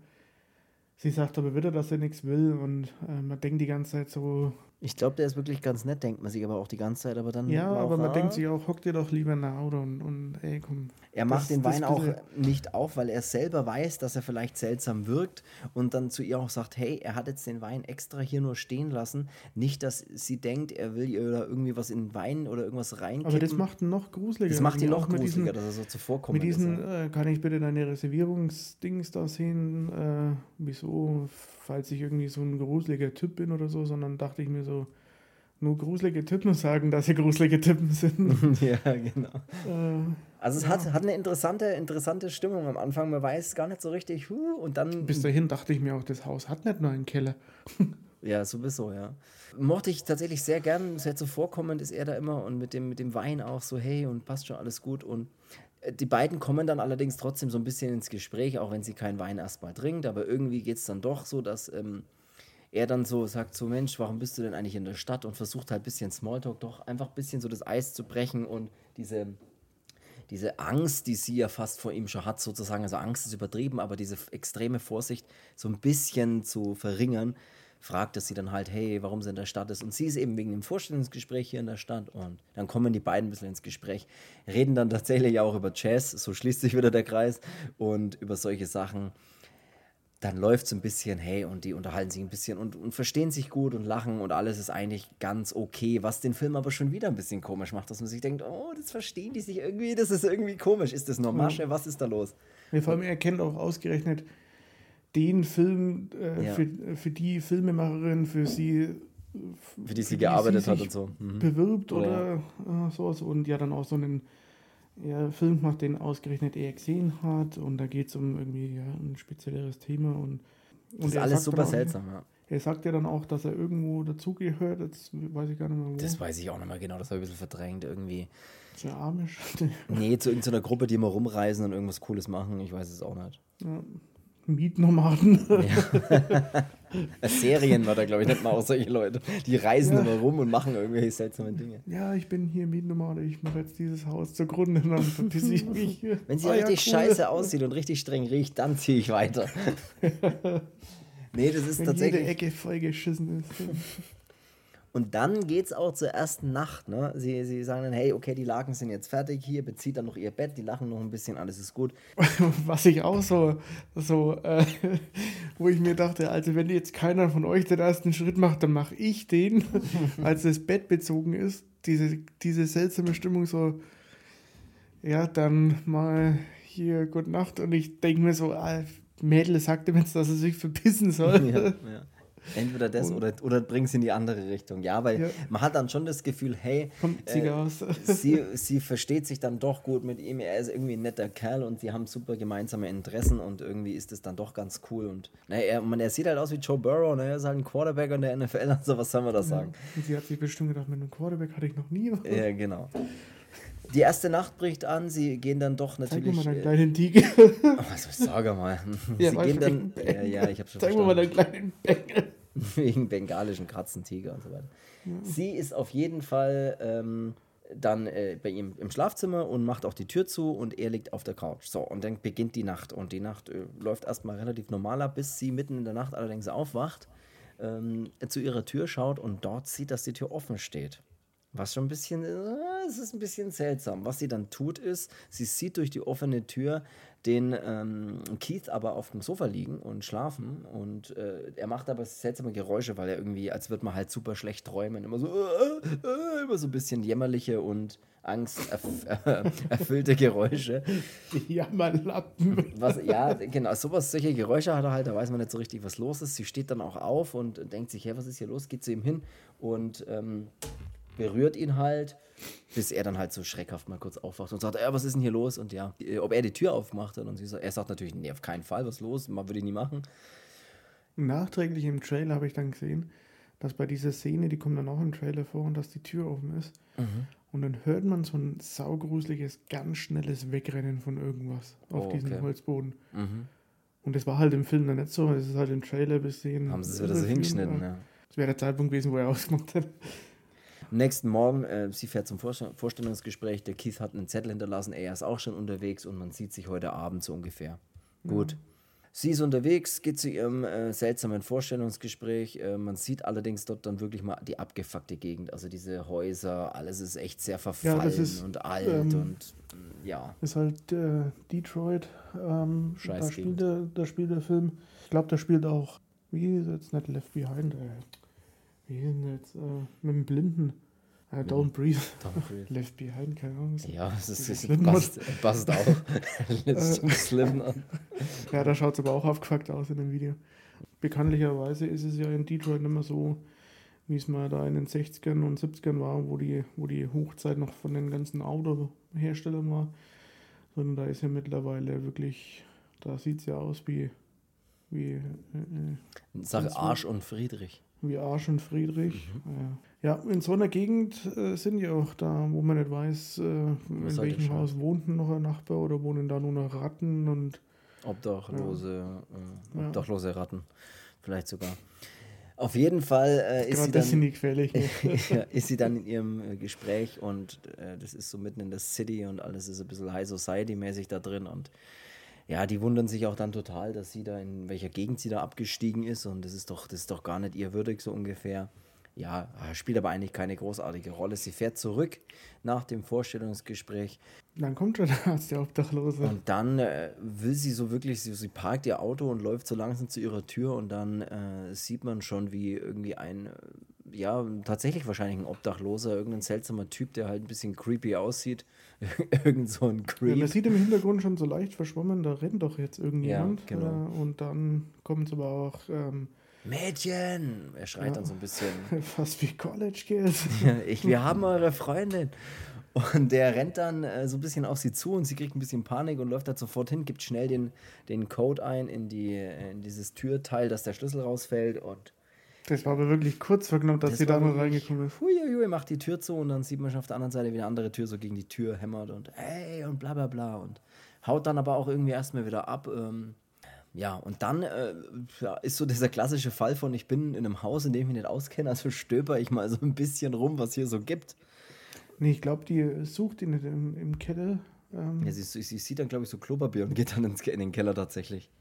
sie sagt aber wieder, dass er nichts will und äh, man denkt die ganze Zeit so, Ich glaube, der ist wirklich ganz nett, denkt man sich aber auch die ganze Zeit, aber dann ja, aber man ah, denkt sich auch, hock dir doch lieber nach oder und, und ey, komm. Er macht Das- den Wein auch nicht auf, weil er selber weiß, dass er vielleicht seltsam wirkt und dann zu ihr auch sagt, hey, er hat jetzt den Wein extra hier nur stehen lassen. Nicht, dass sie denkt, er will ihr da irgendwie was in den Wein oder irgendwas reinkippen. Aber das macht ihn noch gruseliger. das macht ihn noch mit diesen- gruseliger, dass er so zuvorkommt. Mit diesen, äh, kann ich bitte deine Reservierungsdings da sehen? Äh, wieso, falls ich irgendwie so ein gruseliger Typ bin oder so, sondern dachte ich mir so, nur gruselige Typen sagen, dass sie gruselige Typen sind. ja, genau. äh, Also es hat, hat eine interessante, interessante Stimmung am Anfang. Man weiß gar nicht so richtig, huh, und dann bis dahin dachte ich mir auch, das Haus hat nicht nur einen Keller. Ja, sowieso, ja. Mochte ich tatsächlich sehr gern, sehr zuvorkommend ist er da immer und mit dem, mit dem Wein auch so, hey, und passt schon alles gut. Und die beiden kommen dann allerdings trotzdem so ein bisschen ins Gespräch, auch wenn sie keinen Wein erstmal trinkt, aber irgendwie geht es dann doch so, dass ähm, er dann so sagt: So, Mensch, warum bist du denn eigentlich in der Stadt? Und versucht halt ein bisschen Smalltalk, doch einfach ein bisschen so das Eis zu brechen und diese diese Angst, die sie ja fast vor ihm schon hat, sozusagen, also Angst ist übertrieben, aber diese extreme Vorsicht so ein bisschen zu verringern, fragt er sie dann halt, hey, warum sie in der Stadt ist. Und sie ist eben wegen dem Vorstellungsgespräch hier in der Stadt. Und dann kommen die beiden ein bisschen ins Gespräch, reden dann tatsächlich auch über Jazz, so schließt sich wieder der Kreis, und über solche Sachen. Dann läuft es ein bisschen, hey, und die unterhalten sich ein bisschen und, und verstehen sich gut und lachen und alles ist eigentlich ganz okay, was den Film aber schon wieder ein bisschen komisch macht, dass man sich denkt, oh, das verstehen die sich irgendwie, das ist irgendwie komisch. Ist das nur Masche? Was ist da los? Ja, vor allem, er kennt auch ausgerechnet den Film, äh, Ja. für, für die Filmemacherin, für sie Für die sie für gearbeitet sie hat und so. Mhm. bewirbt Oder- oder äh, sowas und ja dann auch so einen ja, Film macht, den ausgerechnet er gesehen hat und da geht es um irgendwie ja, ein spezielleres Thema und, und Das ist alles super auch, seltsam, ja. Er sagt ja dann auch, dass er irgendwo dazugehört, jetzt weiß ich gar nicht mehr wo. Das weiß ich auch nicht mehr genau, das habe ich ein bisschen verdrängt irgendwie. Sehr amisch. Nee, zu irgendeiner Gruppe, die immer rumreisen und irgendwas Cooles machen, ich weiß es auch nicht. ja. Mietnomaden. Äh, Serien war da, glaube ich, nicht mal auch solche Leute. Die reisen Ja. immer rum und machen irgendwelche seltsamen Dinge. Ja, ich bin hier Mietnomade, ich mache jetzt dieses Haus zugrunde und dann ich mich. Wenn sie Ah, ja, richtig cool. scheiße aussieht und richtig streng riecht, dann ziehe ich weiter. nee, das ist Wenn jede tatsächlich. Ecke vollgeschissen ist. Und dann geht es auch zur ersten Nacht. Ne? Sie, sie sagen dann, hey, okay, die Laken sind jetzt fertig, hier bezieht dann noch ihr Bett, die lachen noch ein bisschen, alles ist gut. Was ich auch so, so äh, wo ich mir dachte, also wenn jetzt keiner von euch den ersten Schritt macht, dann mache ich den, als das Bett bezogen ist. Diese, diese seltsame Stimmung so, ja, dann mal hier, gute Nacht. Und ich denke mir so, ah, Mädel sagte mir jetzt, dass er sich verpissen soll. Ja, ja. Entweder das oder, oder bring es in die andere Richtung. Ja, weil ja. man hat dann schon das Gefühl, hey, äh, sie, sie versteht sich dann doch gut mit ihm, er ist irgendwie ein netter Kerl und sie haben super gemeinsame Interessen und irgendwie ist es dann doch ganz cool. Und naja, er, man, er sieht halt aus wie Joe Burrow, ne? er ist halt ein Quarterback in der NFL, also was soll man da sagen? Ja. Und sie hat sich bestimmt gedacht, mit einem Quarterback hatte ich noch nie. Ja, genau. Die erste Nacht bricht an, sie gehen dann doch natürlich. Zeig mir mal deinen kleinen Tiger. Oh, also, sag mal. Ja, sie gehen dann. Ja, ja, ich hab schon Zeig mir mal deinen kleinen Bengel. Wegen bengalischen Katzentiger und so weiter. Ja. Sie ist auf jeden Fall ähm, dann äh, bei ihm im Schlafzimmer und macht auch die Tür zu und er liegt auf der Couch. So, und dann beginnt die Nacht. Und die Nacht äh, läuft erstmal relativ normal ab, bis sie mitten in der Nacht allerdings aufwacht, ähm, zu ihrer Tür schaut und dort sieht, dass die Tür offen steht. Was schon ein bisschen, äh, es ist ein bisschen seltsam. Was sie dann tut, ist, sie sieht durch die offene Tür den ähm, Keith aber auf dem Sofa liegen und schlafen und äh, er macht aber seltsame Geräusche, weil er irgendwie, als würde man halt super schlecht träumen, immer so, äh, äh, immer so ein bisschen jämmerliche und angsterfüllte Geräusche. Jammerlappen. Was, ja, genau, sowas, solche Geräusche hat er halt, da weiß man nicht so richtig, was los ist. Sie steht dann auch auf und denkt sich, hey, was ist hier los? Geht zu ihm hin und ähm, berührt ihn halt, bis er dann halt so schreckhaft mal kurz aufwacht und sagt, ja, was ist denn hier los? Und ja, ob er die Tür aufmacht und sie sagt, er sagt natürlich, nee, auf keinen Fall, was ist los? Man würde ich nie machen. Nachträglich im Trailer habe ich dann gesehen, dass bei dieser Szene, die kommt dann auch im Trailer vor, und dass die Tür offen ist. Mhm. Und dann hört man so ein saugruseliges, ganz schnelles Wegrennen von irgendwas auf oh, diesem Holzboden. Mhm. Und das war halt im Film dann nicht so, es ist halt im Trailer bis sehen. Haben sie es wieder so hingeschnitten, ja. Das wäre der Zeitpunkt gewesen, wo er ausgemacht hat. Am nächsten Morgen, äh, sie fährt zum Vorstellungsgespräch, der Keith hat einen Zettel hinterlassen, er ist auch schon unterwegs und man sieht sich heute Abend so ungefähr. Mhm. Gut. Sie ist unterwegs, geht zu ihrem äh, seltsamen Vorstellungsgespräch. Äh, man sieht allerdings dort dann wirklich mal die abgefuckte Gegend. Also diese Häuser, alles ist echt sehr verfallen ja, ist, und alt ähm, und mm, ja. Ist halt äh, Detroit. Ähm, da, spielt der, da spielt der Film. Ich glaube, da spielt auch, wie ist jetzt nicht Left Behind, äh, wie denn jetzt? Äh, mit dem Blinden. Uh, don't, breathe. don't breathe. Left behind, keine Ahnung. Ja, das ist, ist passt, passt auch. Äh, Slim an. Ja, da schaut es aber auch aufgefuckt aus in dem Video. Bekanntlicherweise ist es ja in Detroit nicht mehr so, wie es mal da in den 60ern und 70ern war, wo die, wo die Hochzeit noch von den ganzen Autoherstellern war. Sondern da ist ja mittlerweile wirklich, da sieht es ja aus wie. wie äh, äh Sag Arsch und Friedrich wie Arsch und Friedrich. Mhm. Ja. ja, in so einer Gegend äh, sind die auch da, wo man nicht weiß, äh, in welchem Haus wohnt noch ein Nachbar oder wohnen da nur noch Ratten und Obdachlose, ja. äh, Obdachlose Ratten, vielleicht sogar. Auf jeden Fall äh, ist, sie dann, ne? ist sie dann in ihrem äh, Gespräch und äh, das ist so mitten in der City und alles ist ein bisschen High Society mäßig da drin und ja, die wundern sich auch dann total, dass sie da in welcher Gegend sie da abgestiegen ist und das ist doch, das ist doch gar nicht ihr würdig, so ungefähr. Ja, spielt aber eigentlich keine großartige Rolle. Sie fährt zurück nach dem Vorstellungsgespräch. Dann kommt schon der Arzt, der Obdachlose. Und dann äh, will sie so wirklich, sie, sie, parkt ihr Auto und läuft so langsam zu ihrer Tür und dann äh, sieht man schon, wie irgendwie ein ja, tatsächlich wahrscheinlich ein Obdachloser, irgendein seltsamer Typ, der halt ein bisschen creepy aussieht. Irgend so ein Creep. Ja, man sieht im Hintergrund schon so leicht verschwommen, da rennt doch jetzt irgendjemand. Ja, genau. Äh, und dann kommt es aber auch. Ähm, Mädchen! Er schreit ja, dann so ein bisschen. Fast wie College Kids. ich, wir haben eure Freundin. Und der rennt dann äh, so ein bisschen auf sie zu und sie kriegt ein bisschen Panik und läuft da sofort hin, gibt schnell den, den Code ein in, die, in dieses Türteil, dass der Schlüssel rausfällt und das war aber wirklich kurz verknappt, dass das sie da mal reingekommen ist. Huiuiui, macht die Tür zu und dann sieht man schon auf der anderen Seite, wie eine andere Tür so gegen die Tür hämmert und hey und bla bla bla und haut dann aber auch irgendwie erstmal wieder ab. Ähm, ja, und dann äh, ja, ist so dieser klassische Fall von, ich bin in einem Haus, in dem ich mich nicht auskenne, also stöber ich mal so ein bisschen rum, was hier so gibt. Nee, ich glaube, die sucht ihn im, im Keller. Ähm. Ja, sie, sie, sie, sieht dann, glaube ich, so Klopapier und geht dann ins, in den Keller tatsächlich.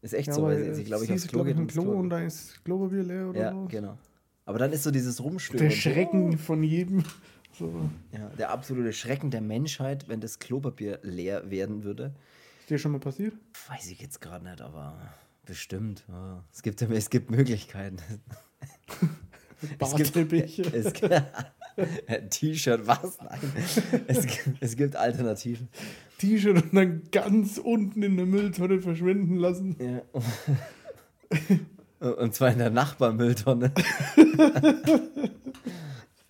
Ist echt ja, so, weil sie, glaube ich, aufs Klo geht. Klo und da ist Klopapier leer oder Ja, so. genau. Aber dann ist so dieses Rumstören. Der Schrecken von jedem. So. Ja, der absolute Schrecken der Menschheit, wenn das Klopapier leer werden würde. Ist dir schon mal passiert? Weiß ich jetzt gerade nicht, aber bestimmt. Ja. Es, gibt, es gibt Möglichkeiten. Es gibt, T-Shirt, was? Nein. Es, gibt, es gibt Alternativen. T-Shirt und dann ganz unten in der Mülltonne verschwinden lassen. Ja. Und zwar in der Nachbarmülltonne.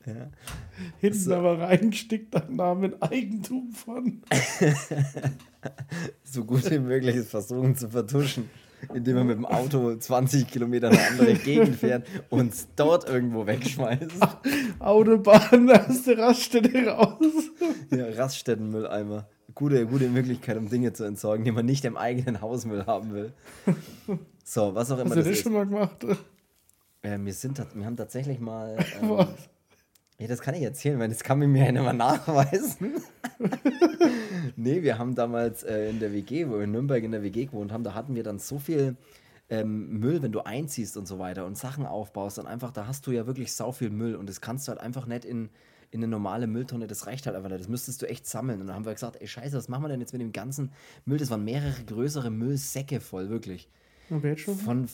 ja. Hinten so. aber reinsteckt dein Name Eigentum von. so gut wie möglich ist versuchen zu vertuschen indem man mit dem Auto 20 Kilometer in eine andere Gegend fährt und es dort irgendwo wegschmeißt. Autobahn, erste Raststätte raus. Ja, Raststättenmülleimer. Gute, gute Möglichkeit, um Dinge zu entsorgen, die man nicht im eigenen Hausmüll haben will. So, was auch immer Hast du das, das schon mal gemacht? Äh, wir, sind, wir haben tatsächlich mal. Ähm, was? Ja, das kann ich erzählen, weil das kann mir ja mehr nachweisen. nee, wir haben damals äh, in der WG, wo wir in Nürnberg in der WG gewohnt haben, da hatten wir dann so viel ähm, Müll, wenn du einziehst und so weiter und Sachen aufbaust, dann einfach, da hast du ja wirklich sau viel Müll und das kannst du halt einfach nicht in, in eine normale Mülltonne, das reicht halt einfach nicht. Das müsstest du echt sammeln. Und dann haben wir gesagt, ey Scheiße, was machen wir denn jetzt mit dem ganzen Müll? Das waren mehrere größere Müllsäcke voll, wirklich. Wertstoff? Von,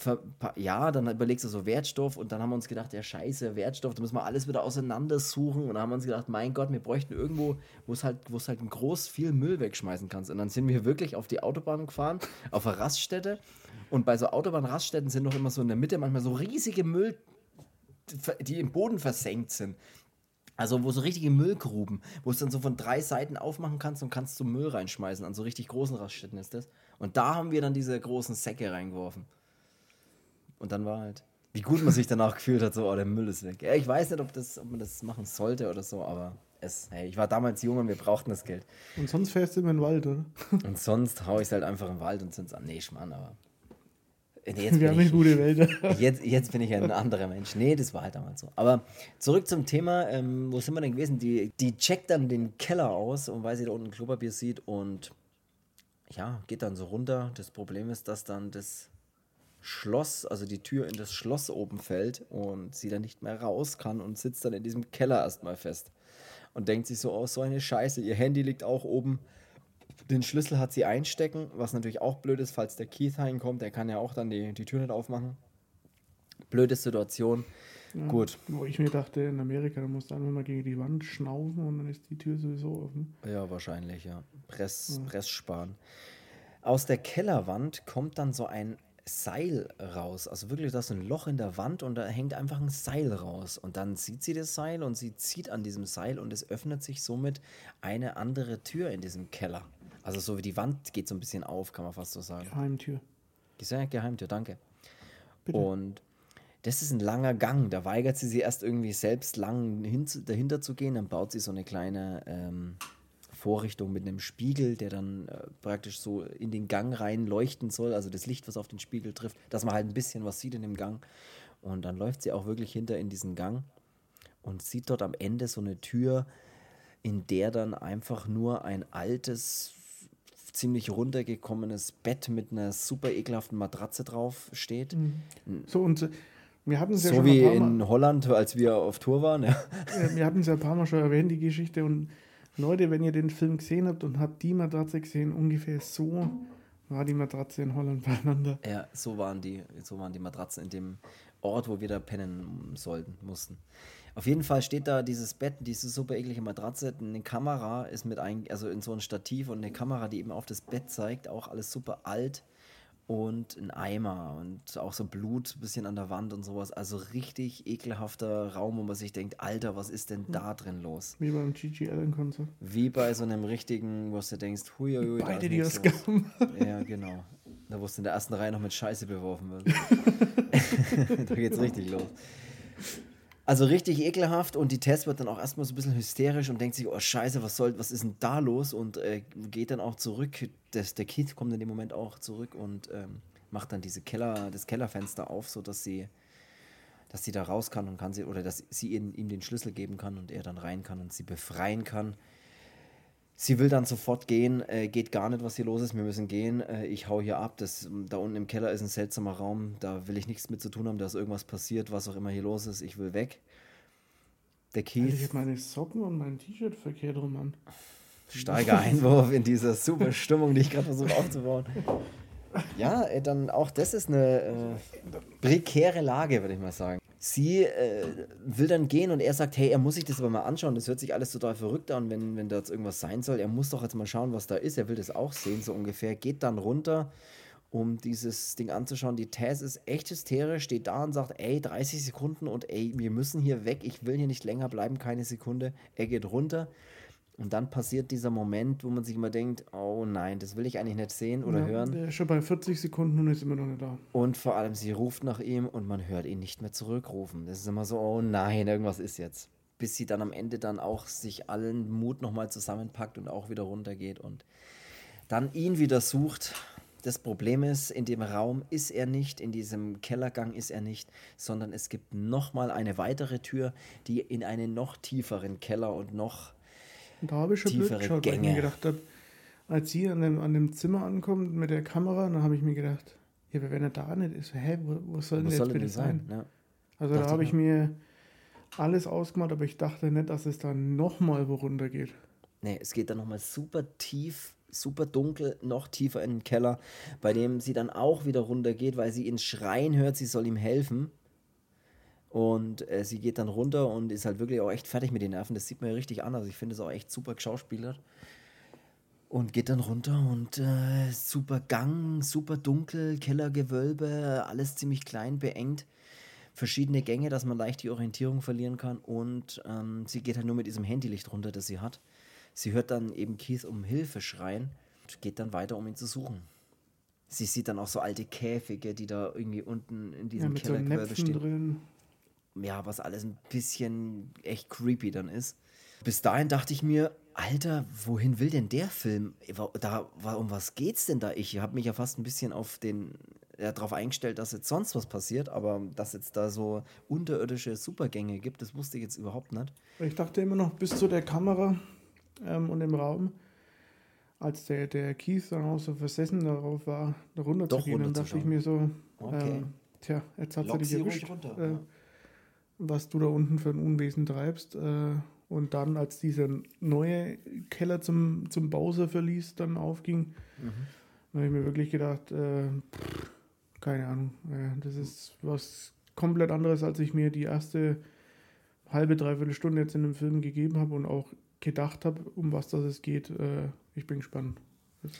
ja, dann überlegst du so Wertstoff und dann haben wir uns gedacht, ja scheiße, Wertstoff, da müssen wir alles wieder auseinandersuchen und dann haben wir uns gedacht, mein Gott, wir bräuchten irgendwo, wo es halt, wo es halt groß viel Müll wegschmeißen kannst. Und dann sind wir wirklich auf die Autobahn gefahren, auf eine Raststätte und bei so Autobahnraststätten sind noch immer so in der Mitte manchmal so riesige Müll, die im Boden versenkt sind. Also wo so richtige Müllgruben, wo es dann so von drei Seiten aufmachen kannst und kannst so Müll reinschmeißen. An so richtig großen Raststätten ist das. Und da haben wir dann diese großen Säcke reingeworfen. Und dann war halt, wie gut man sich danach gefühlt hat, so, oh, der Müll ist weg. Ja, ich weiß nicht, ob, das, ob man das machen sollte oder so, aber es, hey, ich war damals jung und wir brauchten das Geld. Und sonst fährst du immer in den Wald, oder? Und sonst hau ich es halt einfach im Wald und sind an. Nee, Schmarrn, aber. Jetzt wir haben ich, gute Wälder. Jetzt, jetzt bin ich ein anderer Mensch. Nee, das war halt damals so. Aber zurück zum Thema, ähm, wo sind wir denn gewesen? Die, die checkt dann den Keller aus und weil sie da unten Klopapier sieht und ja, geht dann so runter. Das Problem ist, dass dann das Schloss, also die Tür in das Schloss oben fällt und sie dann nicht mehr raus kann und sitzt dann in diesem Keller erstmal fest. Und denkt sich so, oh, so eine Scheiße, ihr Handy liegt auch oben. Den Schlüssel hat sie einstecken, was natürlich auch blöd ist, falls der Keith reinkommt, der kann ja auch dann die, die Tür nicht aufmachen. Blöde Situation. Ja, Gut. Wo ich mir dachte, in Amerika, da musst du einfach mal gegen die Wand schnaufen und dann ist die Tür sowieso offen. Ja, wahrscheinlich, ja. Press, ja. Press sparen. Aus der Kellerwand kommt dann so ein Seil raus. Also wirklich, da ist ein Loch in der Wand und da hängt einfach ein Seil raus. Und dann sieht sie das Seil und sie zieht an diesem Seil und es öffnet sich somit eine andere Tür in diesem Keller. Also so wie die Wand geht so ein bisschen auf, kann man fast so sagen. Geheimtür. Geheimtür, danke. Bitte. Und das ist ein langer Gang. Da weigert sie sich erst irgendwie selbst lang hin, dahinter zu gehen. Dann baut sie so eine kleine ähm, Vorrichtung mit einem Spiegel, der dann äh, praktisch so in den Gang rein leuchten soll. Also das Licht, was auf den Spiegel trifft, dass man halt ein bisschen was sieht in dem Gang. Und dann läuft sie auch wirklich hinter in diesen Gang und sieht dort am Ende so eine Tür, in der dann einfach nur ein altes, ziemlich runtergekommenes Bett mit einer super ekelhaften Matratze drauf steht. Mhm. So und wir hatten es ja so schon wie in Holland, als wir auf Tour waren. Ja. Wir hatten es ja ein paar Mal schon erwähnt, die Geschichte. Und Leute, wenn ihr den Film gesehen habt und habt die Matratze gesehen, ungefähr so war die Matratze in Holland beieinander. Ja, so waren die, so waren die Matratzen in dem Ort, wo wir da pennen sollten, mussten. Auf jeden Fall steht da dieses Bett, diese super eklige Matratze, eine Kamera ist mit ein, also in so ein Stativ und eine Kamera, die eben auf das Bett zeigt, auch alles super alt und ein Eimer und auch so Blut ein bisschen an der Wand und sowas. Also richtig ekelhafter Raum, wo man sich denkt, Alter, was ist denn da drin los? Wie beim Gigi Allen Konzert. Wie bei so einem richtigen, wo du denkst, huiuiui, Beide die Ausgaben. Ja, genau. Da wo es in der ersten Reihe noch mit Scheiße beworfen wird. da geht's richtig los. Also richtig ekelhaft und die Tess wird dann auch erstmal so ein bisschen hysterisch und denkt sich, oh scheiße, was soll, was ist denn da los? Und äh, geht dann auch zurück. Das, der Kid kommt in dem Moment auch zurück und ähm, macht dann diese Keller, das Kellerfenster auf, sodass sie, dass sie da raus kann und kann sie, oder dass sie ihm, ihm den Schlüssel geben kann und er dann rein kann und sie befreien kann. Sie will dann sofort gehen, äh, geht gar nicht, was hier los ist. Wir müssen gehen. Äh, ich hau hier ab. Das, da unten im Keller ist ein seltsamer Raum. Da will ich nichts mit zu tun haben. Da ist irgendwas passiert, was auch immer hier los ist. Ich will weg. Der Keith. Ich habe meine Socken und mein T-Shirt verkehrt rum an. Starker Einwurf in dieser super Stimmung, die ich gerade versuche aufzubauen. Ja, äh, dann auch das ist eine äh, prekäre Lage, würde ich mal sagen. Sie äh, will dann gehen und er sagt, hey, er muss sich das aber mal anschauen. Das hört sich alles total verrückt an, wenn, wenn da jetzt irgendwas sein soll. Er muss doch jetzt mal schauen, was da ist. Er will das auch sehen, so ungefähr. Geht dann runter, um dieses Ding anzuschauen. Die Tess ist echt hysterisch, steht da und sagt, ey, 30 Sekunden und ey, wir müssen hier weg. Ich will hier nicht länger bleiben, keine Sekunde. Er geht runter. Und dann passiert dieser Moment, wo man sich immer denkt, oh nein, das will ich eigentlich nicht sehen oder ja, hören. Der ist schon bei 40 Sekunden und ist immer noch nicht da. Und vor allem, sie ruft nach ihm und man hört ihn nicht mehr zurückrufen. Das ist immer so, oh nein, irgendwas ist jetzt. Bis sie dann am Ende dann auch sich allen Mut nochmal zusammenpackt und auch wieder runtergeht und dann ihn wieder sucht. Das Problem ist, in dem Raum ist er nicht, in diesem Kellergang ist er nicht, sondern es gibt nochmal eine weitere Tür, die in einen noch tieferen Keller und noch da habe ich schon blöd geschaut, Gänge. weil ich mir gedacht habe, als sie an dem, an dem Zimmer ankommt mit der Kamera, dann habe ich mir gedacht, ja, wenn er da nicht ist, hä, wo, wo soll denn jetzt bitte sein? sein? Ja. Also dachte da habe ich mir alles ausgemacht, aber ich dachte nicht, dass es da nochmal wo runter geht. Nee, es geht dann nochmal super tief, super dunkel, noch tiefer in den Keller, bei dem sie dann auch wieder runter geht, weil sie ihn schreien hört, sie soll ihm helfen. Und äh, sie geht dann runter und ist halt wirklich auch echt fertig mit den Nerven. Das sieht man ja richtig an. Also ich finde es auch echt super geschauspielert. Und geht dann runter und äh, super Gang, super dunkel, Kellergewölbe, alles ziemlich klein, beengt. Verschiedene Gänge, dass man leicht die Orientierung verlieren kann. Und ähm, sie geht halt nur mit diesem Handylicht runter, das sie hat. Sie hört dann eben Keith um Hilfe schreien und geht dann weiter, um ihn zu suchen. Sie sieht dann auch so alte Käfige, die da irgendwie unten in diesem ja, Kellergewölbe so stehen. Drin ja, was alles ein bisschen echt creepy dann ist. Bis dahin dachte ich mir, Alter, wohin will denn der Film? Da, um was geht's denn da? Ich habe mich ja fast ein bisschen auf den ja, darauf eingestellt, dass jetzt sonst was passiert, aber dass jetzt da so unterirdische Supergänge gibt, das wusste ich jetzt überhaupt nicht. Ich dachte immer noch bis zu der Kamera ähm, und dem Raum, als der, der Keith dann auch so versessen darauf war, da runter Doch, zu gehen, dann dachte ich mir so, okay. ähm, tja, jetzt hat sie dich erwischt. Runter, äh, ja was du da unten für ein Unwesen treibst. Äh, und dann, als dieser neue Keller zum, zum Bowser verließ, dann aufging, mhm. habe ich mir wirklich gedacht, äh, pff, keine Ahnung, äh, das ist was komplett anderes, als ich mir die erste halbe, dreiviertel Stunde jetzt in dem Film gegeben habe und auch gedacht habe, um was das es geht. Äh, ich bin gespannt. Das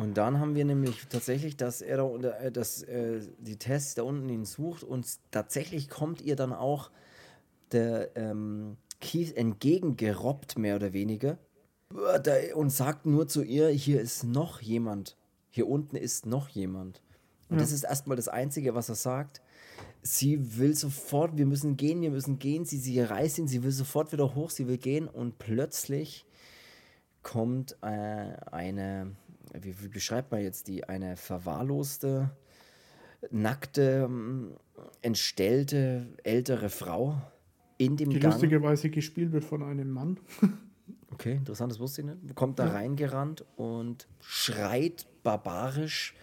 und dann haben wir nämlich tatsächlich, dass er da äh, dass äh, die Tess da unten ihn sucht und tatsächlich kommt ihr dann auch der ähm, Keith entgegengerobbt, mehr oder weniger, und sagt nur zu ihr, hier ist noch jemand. Hier unten ist noch jemand. Und ja. das ist erstmal das Einzige, was er sagt. Sie will sofort, wir müssen gehen, wir müssen gehen. Sie, sie reißt ihn, sie will sofort wieder hoch, sie will gehen. Und plötzlich kommt äh, eine, wie, wie, beschreibt man jetzt die, eine verwahrloste, nackte, ähm, entstellte, ältere Frau in dem die Gang. Die lustigerweise gespielt wird von einem Mann. okay, interessant, das wusste ich nicht. Kommt da ja. reingerannt und schreit barbarisch,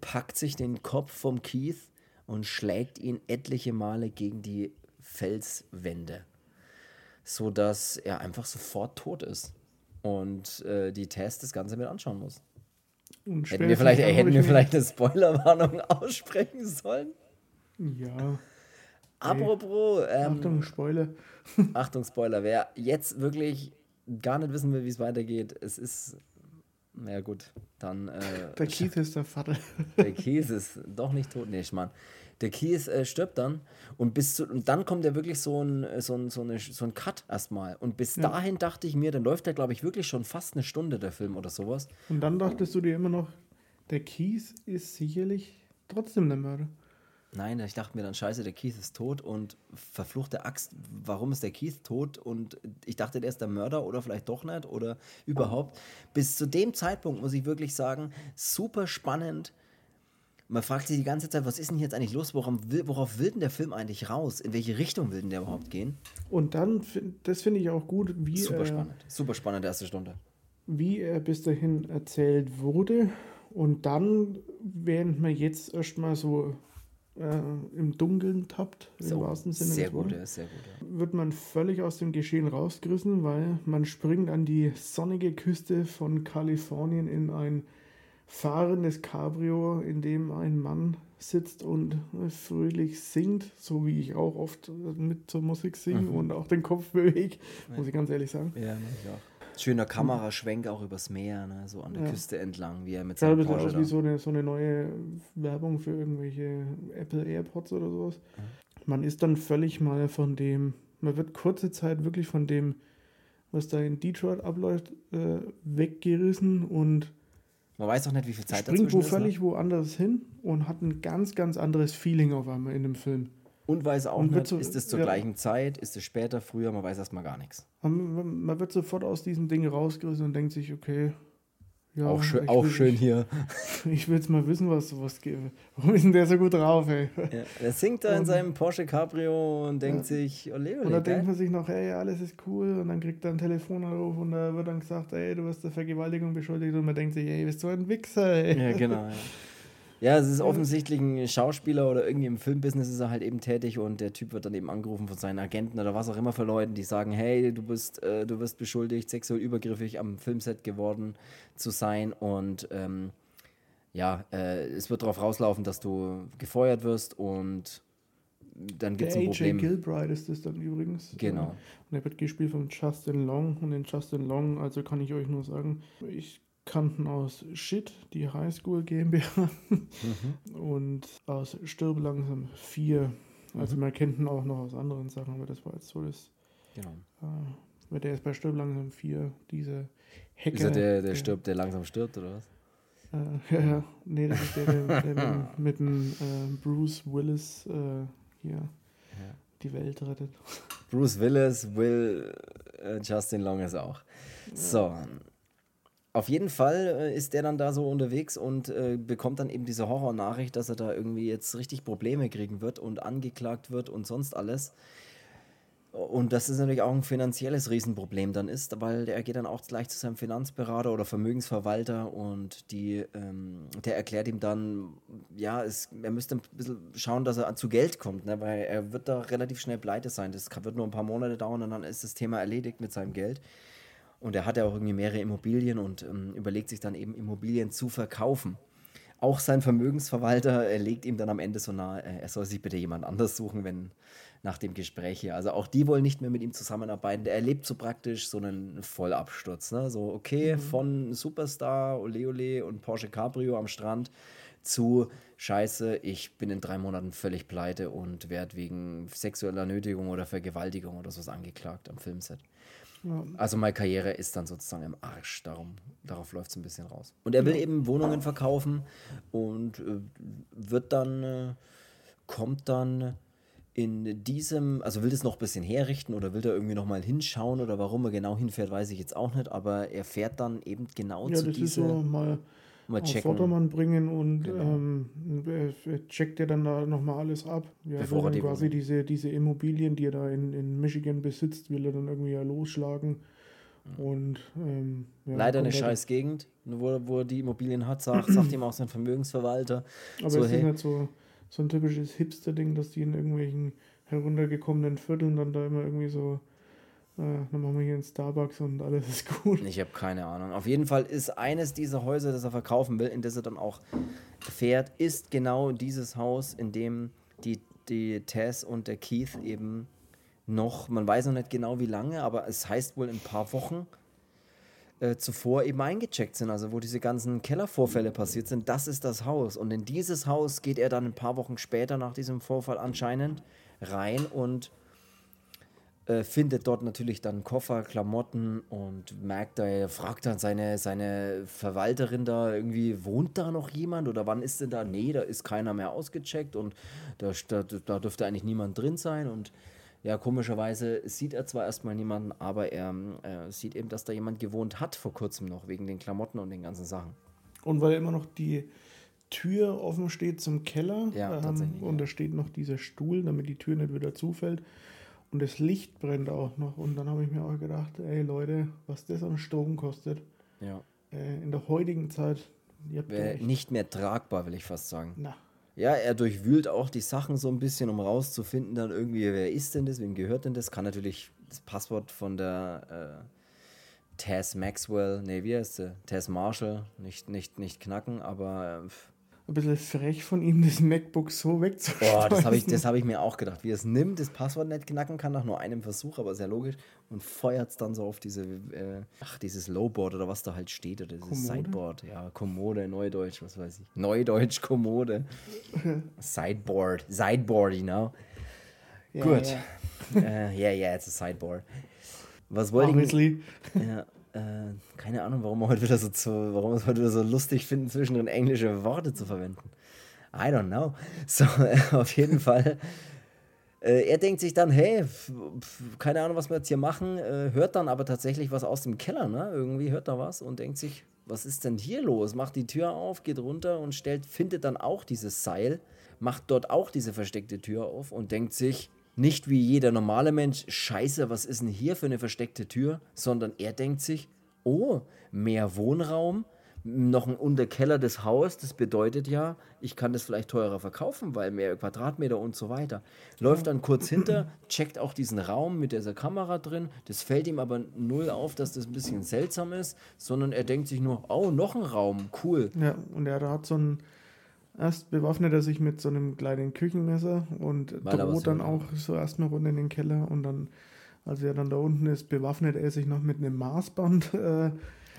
packt sich den Kopf vom Keith und schlägt ihn etliche Male gegen die Felswände, sodass er einfach sofort tot ist und äh, die Tess das Ganze mit anschauen muss. Hätten wir vielleicht, ey, hätten wir vielleicht eine Spoilerwarnung aussprechen sollen? Ja. Apropos. Ähm, Achtung, Spoiler. Achtung, Spoiler. Wer jetzt wirklich gar nicht wissen will, wie es weitergeht, es ist. Na ja, gut, dann. Äh, der Keith ist der Vater. Der Keith ist doch nicht tot. Nee, Mann. Der Keith äh, stirbt dann und bis zu, und dann kommt ja wirklich so ein, äh, so ein, so eine, so ein Cut erstmal. Und bis ja. dahin dachte ich mir, dann läuft der, glaube ich, wirklich schon fast eine Stunde, der Film oder sowas. Und dann dachtest du dir immer noch, der Keith ist sicherlich trotzdem der Mörder. Nein, ich dachte mir dann, scheiße, der Keith ist tot und verfluchte Axt, warum ist der Keith tot? Und ich dachte, der ist der Mörder oder vielleicht doch nicht oder überhaupt. Bis zu dem Zeitpunkt muss ich wirklich sagen, super spannend. Man fragt sich die ganze Zeit, was ist denn jetzt eigentlich los? Worauf will, worauf will denn der Film eigentlich raus? In welche Richtung will denn der überhaupt gehen? Und dann, das finde ich auch gut, wie. Super spannend, äh, super spannend, erste Stunde. wie er bis dahin erzählt wurde. Und dann, während man jetzt erstmal so äh, im Dunkeln tappt, so, im wahrsten Sinne sehr des gut, Wortes, ja, sehr gut. Ja. wird man völlig aus dem Geschehen rausgerissen, weil man springt an die sonnige Küste von Kalifornien in ein fahrendes Cabrio, in dem ein Mann sitzt und fröhlich singt, so wie ich auch oft mit zur Musik singe Mhm. und auch den Kopf bewege, Ja. muss ich ganz ehrlich sagen. Ja, ich auch. Schöner Kameraschwenk auch übers Meer, ne? so an der Ja. Küste entlang, wie er mit seinem Porsche aus da. wie so eine, so eine neue Werbung für irgendwelche Apple AirPods oder sowas. Man ist dann völlig mal von dem, man wird kurze Zeit wirklich von dem, was da in Detroit abläuft, äh, weggerissen und Man weiß auch nicht, wie viel Zeit springt wo ist. völlig Ne? woanders hin und hat ein ganz, ganz anderes Feeling auf einmal in dem Film. Und weiß auch und nicht, so- ist es zur ja. gleichen Zeit, ist es später, früher, man weiß erstmal gar nichts. Man, man wird sofort aus diesem Ding rausgerissen und denkt sich, okay, ja, auch schön, auch will- schön hier. Ich, will jetzt mal wissen, was was geht. Warum ist denn der so gut drauf, ey? Ja, er singt da in Und- seinem Porsche Cabrio und denkt Ja. sich, ole, Und ole, dann denkt geil. man sich noch, ey, alles ist cool. Und dann kriegt er einen Telefonanruf und da wird dann gesagt, ey, du wirst der Vergewaltigung beschuldigt. Und man denkt sich, ey, bist du ein Wichser, ey. Ja, genau. Ja. es ist offensichtlich ein Schauspieler oder irgendwie im Filmbusiness ist er halt eben tätig und der Typ wird dann eben angerufen von seinen Agenten oder was auch immer für Leuten, die sagen, hey, du bist, äh, du wirst beschuldigt, sexuell übergriffig am Filmset geworden zu sein und ähm, ja, äh, es wird darauf rauslaufen, dass du gefeuert wirst und dann gibt es ein AJ Problem. Gilbride ist das dann übrigens. Genau. Und er wird gespielt von Justin Long. Und den Justin Long, also kann ich euch nur sagen, ich kannten aus Shit, die Highschool GmbH. Mhm. Und aus Stirb langsam 4. Also Mhm. man kennt ihn auch noch aus anderen Sachen, aber das war jetzt so das. genau. Äh, weil der ist bei Stirb langsam 4, dieser Hacker. Ist er der, der stirbt, der langsam stirbt oder was? Äh, ja, ja, nee, das ist der, der, der mit, mit dem äh, Bruce Willis äh, hier Ja. die Welt rettet. Bruce Willis, Will, äh, Justin Long ist auch. So. Auf jeden Fall äh, ist der dann da so unterwegs und äh, bekommt dann eben diese Horrornachricht, dass er da irgendwie jetzt richtig Probleme kriegen wird und angeklagt wird und sonst alles. Und das ist natürlich auch ein finanzielles Riesenproblem dann ist, weil er geht dann auch gleich zu seinem Finanzberater oder Vermögensverwalter und die, ähm, der erklärt ihm dann, ja, es, er müsste ein bisschen schauen, dass er zu Geld kommt, ne, weil er wird da relativ schnell pleite sein. Das wird nur ein paar Monate dauern und dann ist das Thema erledigt mit seinem Geld. Und er hat ja auch irgendwie mehrere Immobilien und ähm, überlegt sich dann eben Immobilien zu verkaufen. Auch sein Vermögensverwalter äh, legt ihm dann am Ende so nahe, äh, er soll sich bitte jemand anders suchen, wenn nach dem Gespräch hier. Also auch die wollen nicht mehr mit ihm zusammenarbeiten. Der erlebt so praktisch so einen Vollabsturz. Ne? So, okay, von Superstar, Ole Ole und Porsche Cabrio am Strand zu Scheiße, ich bin in drei Monaten völlig pleite und werde wegen sexueller Nötigung oder Vergewaltigung oder sowas angeklagt am Filmset. Ja. Also meine Karriere ist dann sozusagen im Arsch. Darum, darauf läuft es ein bisschen raus. Und er will eben Wohnungen verkaufen und äh, wird dann, äh, kommt dann in diesem, also will das noch ein bisschen herrichten oder will da irgendwie noch mal hinschauen oder warum er genau hinfährt, weiß ich jetzt auch nicht, aber er fährt dann eben genau Ja, zu das ist so mal mal auf checken, Vordermann bringen und Genau. ähm, er, er checkt ja dann da nochmal alles ab. Ja, Bevor er dann quasi Wohnung- diese, diese Immobilien, die er da in, in Michigan besitzt, will er dann irgendwie ja losschlagen. Und ähm, ja, Leider eine halt- scheiß Gegend, wo, wo er die Immobilien hat, sagt, sagt ihm auch sein Vermögensverwalter. Aber so, es hey. ist nicht so, so ein typisches Hipster-Ding, dass die in irgendwelchen heruntergekommenen Vierteln dann da immer irgendwie so, äh, dann machen wir hier einen Starbucks und alles ist gut. Ich habe keine Ahnung. Auf jeden Fall ist eines dieser Häuser, das er verkaufen will, in das er dann auch fährt, ist genau dieses Haus, in dem die, die Tess und der Keith eben noch, man weiß noch nicht genau wie lange, aber es heißt wohl ein paar Wochen äh, zuvor eben eingecheckt sind, also wo diese ganzen Kellervorfälle passiert sind, das ist das Haus. Und in dieses Haus geht er dann ein paar Wochen später nach diesem Vorfall anscheinend rein und äh, findet dort natürlich dann Koffer, Klamotten und merkt da, er fragt dann seine, seine Verwalterin da irgendwie, wohnt da noch jemand oder wann ist denn da? Nee, da ist keiner mehr ausgecheckt und da, da, da dürfte eigentlich niemand drin sein und ja, komischerweise sieht er zwar erstmal niemanden, aber er äh, sieht eben, dass da jemand gewohnt hat vor kurzem noch, wegen den Klamotten und den ganzen Sachen. Und weil immer noch die Tür offen steht zum Keller Ja, ähm, und ja. da steht noch dieser Stuhl, damit die Tür nicht wieder zufällt. Und das Licht brennt auch noch. Und dann habe ich mir auch gedacht, ey Leute, was das an Strom kostet. Ja. Äh, in der heutigen Zeit. ihr habt Wär recht. nicht mehr tragbar, will ich fast sagen. Na, Ja, er durchwühlt auch die Sachen so ein bisschen, um rauszufinden, dann irgendwie, wer ist denn das, wem gehört denn das? Kann natürlich das Passwort von der äh, Tess Maxwell, nee, wie heißt sie? Tess Marshall, nicht, nicht, nicht knacken, aber äh, ein bisschen frech von ihm, das MacBook so wegzuschmeißen. boah, das habe ich, das hab ich mir auch gedacht. Wie er es nimmt, das Passwort nicht knacken kann, nach nur einem Versuch, aber sehr logisch, und feuert es dann so auf diese, äh, ach, dieses Lowboard oder was da halt steht, oder dieses Kommode? Sideboard, ja, Kommode, Neudeutsch, was weiß ich. Neudeutsch, Kommode. Sideboard, Sideboard, you know. Ja, Gut. ja. äh, ja, ja, it's a sideboard. Was wollte ich? Ja, äh, keine Ahnung, warum wir heute wieder so zu, warum es heute wieder so lustig finden, zwischendrin englische Worte zu verwenden. I don't know. So, äh, auf jeden Fall. Äh, er denkt sich dann, hey, keine Ahnung, was wir jetzt hier machen, äh, hört dann aber tatsächlich was aus dem Keller, ne? Irgendwie hört er was und denkt sich, was ist denn hier los? Macht die Tür auf, geht runter und stellt, findet dann auch dieses Seil, macht dort auch diese versteckte Tür auf und denkt sich, nicht wie jeder normale Mensch, scheiße, was ist denn hier für eine versteckte Tür, sondern er denkt sich, oh, mehr Wohnraum, noch ein Unterkeller des Haus, das bedeutet ja, ich kann das vielleicht teurer verkaufen, weil mehr Quadratmeter und so weiter. Läuft dann kurz hinter, checkt auch diesen Raum mit dieser Kamera drin. Das fällt ihm aber null auf, dass das ein bisschen seltsam ist, sondern er denkt sich nur, oh, noch ein Raum, cool. Ja, und er hat so ein. Erst bewaffnet er sich mit so einem kleinen Küchenmesser und er was droht dann auch so erstmal runter in den Keller und dann, als er dann da unten ist, bewaffnet er sich noch mit einem Maßband äh,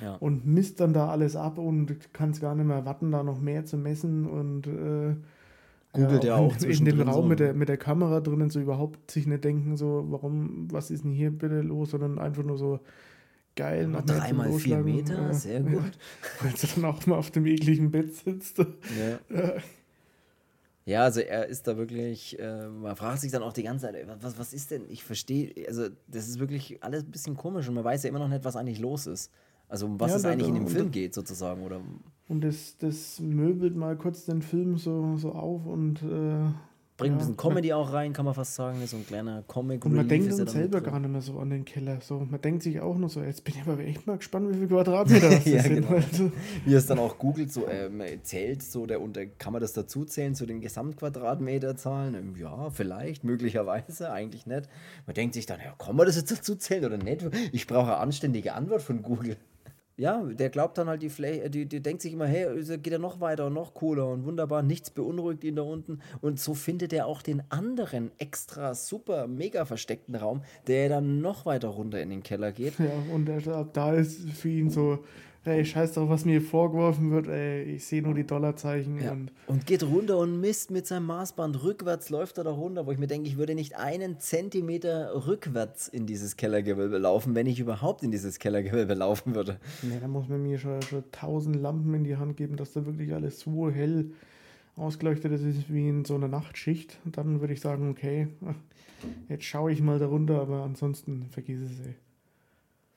Ja. und misst dann da alles ab und kann es gar nicht mehr warten, da noch mehr zu messen und äh, Googelt ja auch in, in dem Raum so, mit, der, mit der Kamera drinnen so überhaupt sich nicht denken, so, warum, was ist denn hier bitte los, sondern einfach nur so geil. zum Dreimal vier Meter, äh, sehr gut. Weil er dann auch mal auf dem ekligen Bett sitzt. Ja. Ja, also er ist da wirklich, äh, man fragt sich dann auch die ganze Zeit, was, was ist denn, ich verstehe, also das ist wirklich alles ein bisschen komisch und man weiß ja immer noch nicht, was eigentlich los ist. Also um was Ja, es eigentlich in dem Film geht sozusagen, oder? Und das, das möbelt mal kurz den Film so, so auf und, äh, Bringt ein bisschen Comedy auch rein, kann man fast sagen, so ein kleiner Comic und man denkt dann selber gar nicht mehr so an den Keller. So, man denkt sich auch nur so, jetzt bin ich aber echt mal gespannt, wie viele Quadratmeter das Ja, sind. genau. Also, Wie es dann auch googelt, so ähm, zählt so der unter kann man das dazu zählen zu den Gesamtquadratmeterzahlen? Ähm, ja, vielleicht, möglicherweise, eigentlich nicht. Man denkt sich dann, ja, kann man das jetzt dazu zählen oder nicht? Ich brauche eine anständige Antwort von Google. Ja, der glaubt dann halt die Fläche, die, die denkt sich immer, hey, geht ja noch weiter und noch cooler und wunderbar, nichts beunruhigt ihn da unten. Und so findet er auch den anderen extra super mega versteckten Raum, der dann noch weiter runter in den Keller geht. ja, und er, ab da ist für ihn so, hey, scheiß drauf, was mir vorgeworfen wird, ey, ich sehe nur die Dollarzeichen Ja. und Und geht runter und misst mit seinem Maßband. Rückwärts läuft er da runter, wo ich mir denke, ich würde nicht einen Zentimeter rückwärts in dieses Kellergewölbe laufen, wenn ich überhaupt in dieses Kellergewölbe laufen würde. Ne, da muss man mir schon, schon tausend Lampen in die Hand geben, dass da wirklich alles so hell ausgeleuchtet ist wie in so einer Nachtschicht. Und dann würde ich sagen, okay, jetzt schaue ich mal darunter, aber ansonsten vergiss es, ey.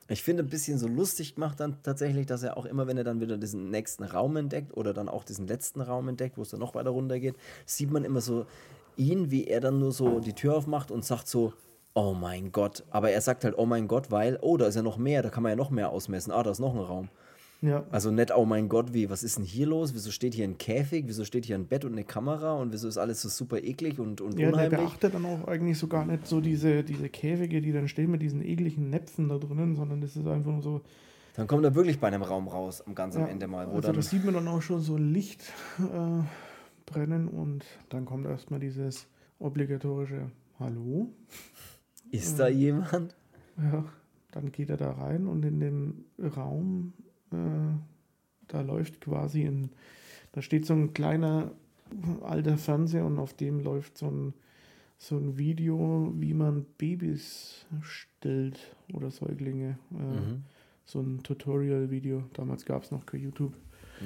Ich finde ein bisschen so lustig gemacht dann tatsächlich, dass er auch immer, wenn er dann wieder diesen nächsten Raum entdeckt oder dann auch diesen letzten Raum entdeckt, wo es dann noch weiter runter geht, sieht man immer so ihn, wie er dann nur so die Tür aufmacht und sagt so, oh mein Gott. Aber er sagt halt, oh mein Gott, weil, oh, da ist ja noch mehr, da kann man ja noch mehr ausmessen. Ah, da ist noch ein Raum. Ja, Also nicht, oh mein Gott, wie, was ist denn hier los? Wieso steht hier ein Käfig? Wieso steht hier ein Bett und eine Kamera? Und wieso ist alles so super eklig und, und ja der unheimlich? beachtet dann auch eigentlich so gar nicht so diese, diese Käfige, die dann stehen mit diesen ekligen Näpfen da drinnen, sondern das ist einfach nur so, Dann kommt er wirklich bei einem Raum raus, am ganz am Ja, Ende mal, wo also dann. da sieht man dann auch schon so Licht äh, brennen und dann kommt erstmal dieses obligatorische Hallo. Ist da jemand? Ja, dann geht er da rein und in dem Raum, äh, da läuft quasi ein, da steht so ein kleiner alter Fernseher und auf dem läuft so ein, so ein Video, wie man Babys stillt oder Säuglinge. Äh, Mhm. So ein Tutorial-Video. Damals gab es noch kein YouTube.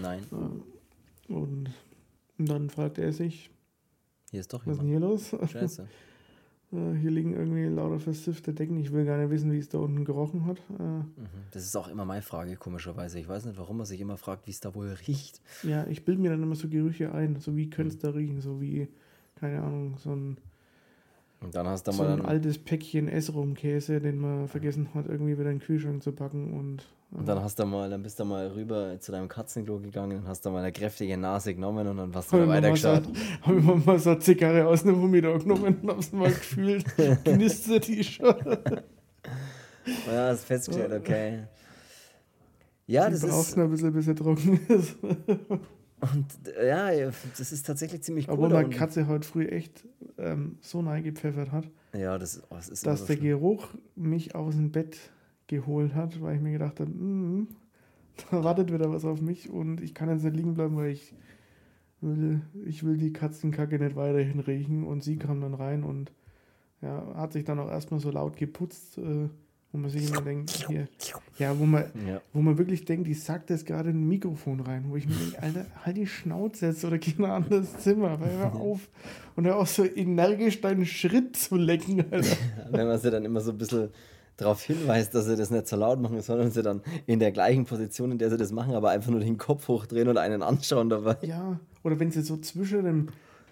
Nein, Äh, Und dann fragt er sich, hier ist doch was ist denn jemand. hier los? Scheiße. Äh, Hier liegen irgendwie lauter versiffte Decken. Ich will gar nicht wissen, wie es da unten gerochen hat. Äh, Mhm. Das ist auch immer meine Frage, komischerweise. Ich weiß nicht, warum man sich immer fragt, wie es da wohl riecht. Ja, ich bilde mir dann immer so Gerüche ein. So wie könnte es da riechen? So wie, keine Ahnung, so ein Und dann hast du so mal ein altes Päckchen Essrum-Käse, den man vergessen hat, irgendwie wieder in den Kühlschrank zu packen. Und, und dann hast du mal, dann bist du mal rüber zu deinem Katzenklo gegangen und hast da mal eine kräftige Nase genommen und dann hast du habe ich, mal so, weitergeschaut. hab ich mir mal so eine Zigarre aus einem Humidor genommen und hab's mal gefühlt. Knistert die schon. Ja, hast festgestellt, okay. Ja, das ist, noch ein bisschen, bis er trocken ist. Und, äh, ja, das ist tatsächlich ziemlich cool. Obwohl meine. Katze heute früh echt ähm, so reingepfeffert hat, Ja, das, oh, das ist dass so der schlimm. Geruch mich aus dem Bett geholt hat, weil ich mir gedacht habe, "Mm, da wartet wieder was auf mich und ich kann jetzt nicht liegen bleiben, weil ich will, ich will die Katzenkacke nicht weiterhin riechen. Und sie kam dann rein und ja, hat sich dann auch erstmal so laut geputzt, äh, wo man sich immer denkt, hier, ja, wo man, Ja. wo man wirklich denkt, die sagt jetzt gerade ein Mikrofon rein, wo ich mir denke, Alter, halt die Schnauze jetzt oder geh in ein anderes Zimmer, weil hör auf. Und hör auch so energisch deinen Schritt zu lecken, Alter. Wenn man sie dann immer so ein bisschen darauf hinweist, dass sie das nicht so laut machen, sondern sie dann in der gleichen Position, in der sie das machen, aber einfach nur den Kopf hochdrehen und einen anschauen dabei. Ja, oder wenn sie so zwischen dem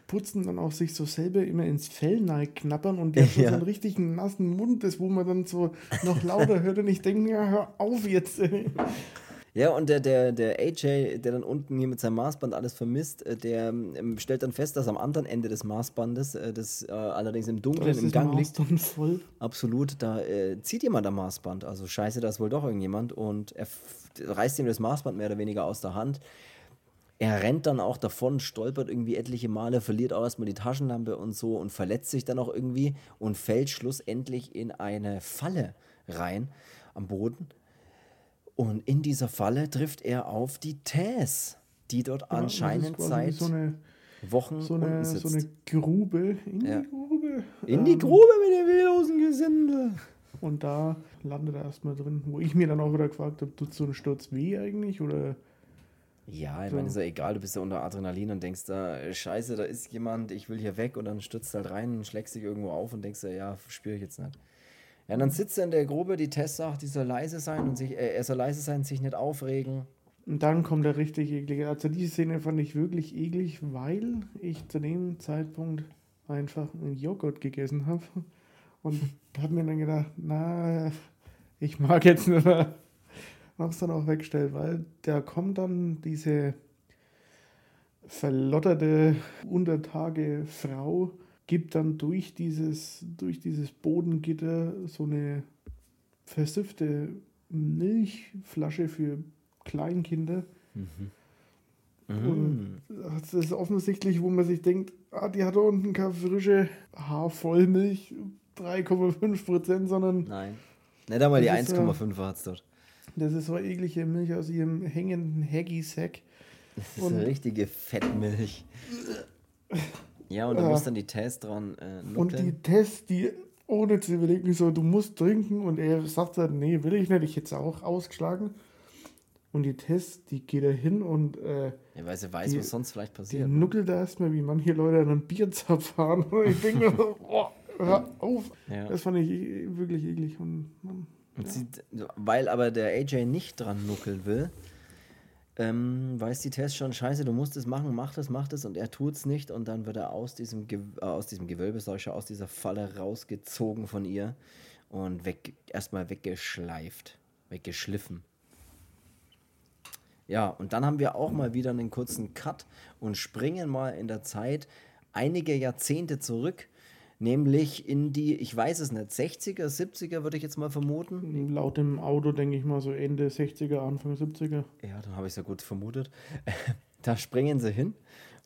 Putzen dann auch sich so selber immer ins Fell knappern und der hat schon Ja. so einen richtigen nassen Mund ist, wo man dann so noch lauter hört und ich denke, ja, hör auf jetzt. Ja, und der, der, der AJ, der dann unten hier mit seinem Maßband alles vermisst, äh, der ähm, stellt dann fest, dass am anderen Ende des Maßbandes, äh, das äh, allerdings im Dunkeln ist im Gang liegt, voll. absolut, da äh, zieht jemand am Maßband. Also scheiße, da ist wohl doch irgendjemand und er reißt ihm das Maßband mehr oder weniger aus der Hand. Er rennt dann auch davon, stolpert irgendwie etliche Male, verliert auch erstmal die Taschenlampe und so und verletzt sich dann auch irgendwie und fällt schlussendlich in eine Falle rein am Boden. Und in dieser Falle trifft er auf die Tess, die dort Ja, anscheinend seit so eine, Wochen so, eine, sitzt. so eine Grube in Ja. die Grube. in die Ähm, Grube mit dem wehrlosen Gesindel. Und da landet er erstmal drin, wo ich mir dann auch wieder gefragt habe, tut so ein Sturz weh eigentlich? Oder Ja, ich So. meine, ist ja egal, du bist ja unter Adrenalin und denkst da, äh, scheiße, da ist jemand, ich will hier weg und dann stürzt halt rein und schlägst dich irgendwo auf und denkst dir, ja, spüre ich jetzt nicht. Ja, und dann sitzt er in der Grube, die Tess sagt, die soll leise sein und sich, äh, er soll leise sein, sich nicht aufregen. Und dann kommt der richtig eklige. Also die Szene fand ich wirklich eklig, weil ich zu dem Zeitpunkt einfach einen Joghurt gegessen habe und habe mir dann gedacht, na, ich mag jetzt nicht mehr. Hab's dann auch weggestellt, weil da kommt dann diese verlotterte Untertage Frau, gibt dann durch dieses, durch dieses Bodengitter so eine versiffte Milchflasche für Kleinkinder. Mhm. Das ist offensichtlich, wo man sich denkt, ah, die hat da unten keine frische Haarvollmilch, 3,5 Prozent, sondern Nein. Nicht einmal die Das ist ja- 1,5 hat es dort. Das ist so eklige Milch aus ihrem hängenden Haggy-Sack. Das ist Und- eine richtige Fettmilch. Ja, und da Ja. muss dann die Tess dran äh, Und die. Tess, die ohne zu überlegen, so, du musst trinken. Und er sagt dann, nee, will ich nicht, ich hätte es auch ausgeschlagen. Und die Tess, die geht da hin und äh, Ja, weil sie weiß, die- was sonst vielleicht die passiert. nuckelt da erstmal, wie manche Leute an einem Bierzapf fahren. Und ich denke mir so, oh, hör auf. Ja. Das fand ich e- wirklich eklig. Und Und sie, weil aber der AJ nicht dran nuckeln will, ähm, weiß die Tess schon, scheiße, du musst es machen, mach das, mach das und er tut es nicht und dann wird er aus diesem, Ge äh, aus diesem Gewölbe, ich aus dieser Falle rausgezogen von ihr und weg, erstmal weggeschleift, weggeschliffen. Ja, und dann haben wir auch mal wieder einen kurzen Cut und springen mal in der Zeit einige Jahrzehnte zurück, nämlich in die, ich weiß es nicht, 60er, 70er würde ich jetzt mal vermuten. laut dem Auto denke ich mal so Ende 60er, Anfang 70er. Ja, dann habe ich es ja gut vermutet. da springen sie hin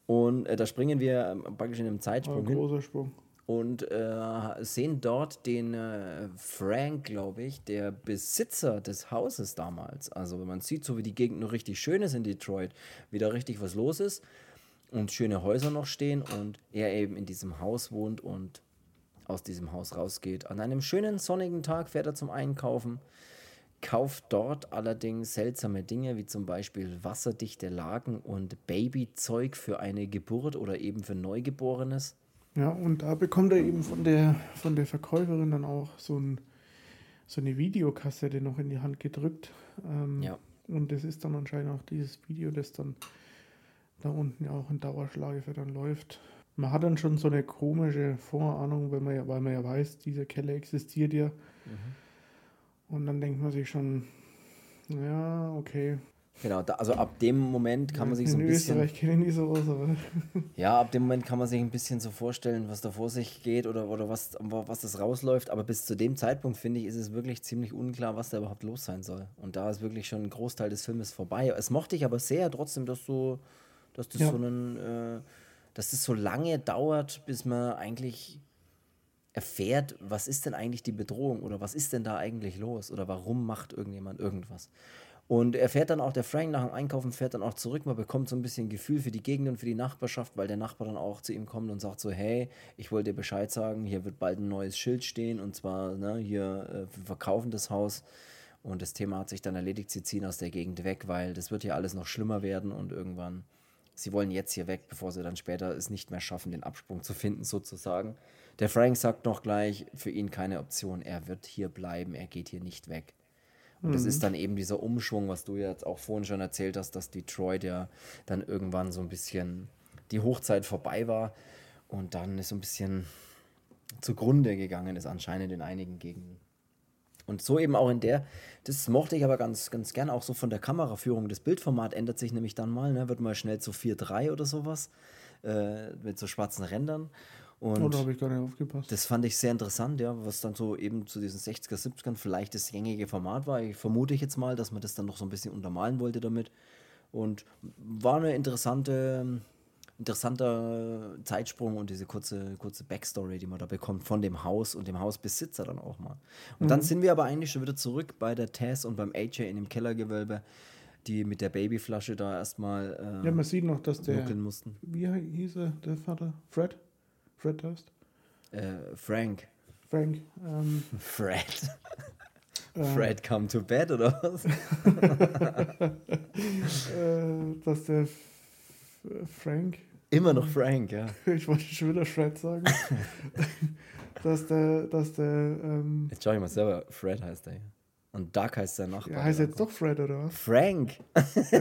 und äh, da springen wir ähm, praktisch in einem Zeitsprung ein hin großer Sprung. und äh, sehen dort den äh, Frank, glaube ich, der Besitzer des Hauses damals. Also wenn man sieht, so wie die Gegend noch richtig schön ist in Detroit, wie da richtig was los ist und schöne Häuser noch stehen und er eben in diesem Haus wohnt und aus diesem Haus rausgeht. An einem schönen sonnigen Tag fährt er zum Einkaufen, kauft dort allerdings seltsame Dinge wie zum Beispiel wasserdichte Lagen und Babyzeug für eine Geburt oder eben für Neugeborenes. Ja, und da bekommt er eben von der, von der Verkäuferin dann auch so, ein, so eine Videokassette noch in die Hand gedrückt. Ähm, Ja. Und das ist dann anscheinend auch dieses Video, das dann da unten ja auch in Dauerschleife dann läuft. Man hat dann schon so eine komische Vorahnung, weil man ja, weil man ja weiß, dieser Keller existiert ja. Mhm. Und dann denkt man sich schon, ja, okay. Genau, da, also ab dem Moment kann man sich so In ein bisschen. Österreich kenne ich nie sowas, aber Ja, ab dem Moment kann man sich ein bisschen so vorstellen, was da vor sich geht oder, oder was, was das rausläuft. Aber bis zu dem Zeitpunkt, finde ich, ist es wirklich ziemlich unklar, was da überhaupt los sein soll. Und da ist wirklich schon ein Großteil des Filmes vorbei. Es mochte ich aber sehr trotzdem, dass so, dass das Ja. so einen, äh, dass das so lange dauert, bis man eigentlich erfährt, was ist denn eigentlich die Bedrohung oder was ist denn da eigentlich los oder warum macht irgendjemand irgendwas. Und er fährt dann auch, der Frank nach dem Einkaufen fährt dann auch zurück. Man bekommt so ein bisschen Gefühl für die Gegend und für die Nachbarschaft, weil der Nachbar dann auch zu ihm kommt und sagt so, hey, ich wollte dir Bescheid sagen, hier wird bald ein neues Schild stehen und zwar, ne, hier, äh, wir verkaufen das Haus. Und das Thema hat sich dann erledigt, sie ziehen aus der Gegend weg, weil das wird hier alles noch schlimmer werden und irgendwann, sie wollen jetzt hier weg, bevor sie dann später es nicht mehr schaffen, den Absprung zu finden, sozusagen. Der Frank sagt noch gleich, für ihn keine Option, er wird hier bleiben, er geht hier nicht weg. Und das ist dann eben dieser Umschwung, was du jetzt auch vorhin schon erzählt hast, dass Detroit ja dann irgendwann so ein bisschen die Hochzeit vorbei war und dann ist so ein bisschen zugrunde gegangen ist, anscheinend in einigen Gegenden. Und so eben auch in der, das mochte ich aber ganz, ganz gern, auch so von der Kameraführung. Das Bildformat ändert sich nämlich dann mal, ne? wird mal schnell zu 4.3 oder sowas, äh, mit so schwarzen Rändern. Und oder habe ich gar nicht aufgepasst. das fand ich sehr interessant, ja, was dann so eben zu diesen 60er, 70ern vielleicht das gängige Format war. Ich vermute ich jetzt mal, dass man das dann noch so ein bisschen untermalen wollte damit. Und war eine interessante, interessanter Zeitsprung und diese kurze, kurze Backstory, die man da bekommt von dem Haus und dem Hausbesitzer dann auch mal. Und dann sind wir aber eigentlich schon wieder zurück bei der Tess und beim AJ in dem Kellergewölbe, die mit der Babyflasche da erstmal äh, Ja, man sieht noch, dass der, mussten. wie hieß er, der Vater? Fred? Fred heißt? Äh, Frank. Frank. Ähm, Fred. äh, Fred come to bed oder was? Äh, dass der F Frank, Immer noch Frank, ja. ich wollte schon wieder Fred sagen, dass der, dass der, ähm, Jetzt schau ich mal selber, Fred heißt der. Und Doug heißt sein Nachbar. ja, heißt jetzt doch Fred oder was? Frank.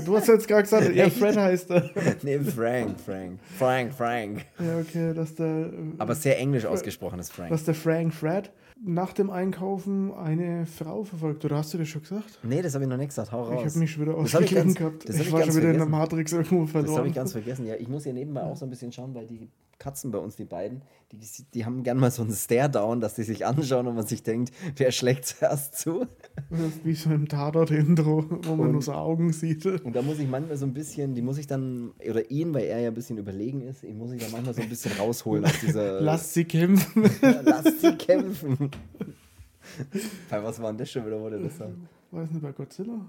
Du hast jetzt gerade gesagt, ja? Fred heißt er. nee, Frank, Frank. Frank, Frank. Ja, okay, dass der, äh, Aber sehr englisch ausgesprochen ist Frank. dass der Frank Fred nach dem Einkaufen eine Frau verfolgt. Oder hast du das schon gesagt? Nee, das habe ich noch nicht gesagt. Hau Ich raus. habe mich schon wieder ich ausgegeben gehabt. das Ich, ich war schon wieder in der vergessen. Matrix irgendwo das habe verloren. ich ganz vergessen. Ja, ich muss hier nebenbei auch so ein bisschen schauen, weil die Katzen bei uns, die beiden, die, die haben gern mal so einen Stare-Down, dass die sich anschauen und man sich denkt, wer schlägt zuerst zu? Das ist wie so im Tatort-Intro, wo man Und- nur so Augen sieht. Und da muss ich manchmal so ein bisschen, die muss ich dann, oder ihn, weil er ja ein bisschen überlegen ist, ihn muss ich dann manchmal so ein bisschen rausholen aus dieser. Lasst sie kämpfen. Lasst sie kämpfen. Bei was war denn das schon wieder, wo der das sagt? Weiß nicht, bei Godzilla?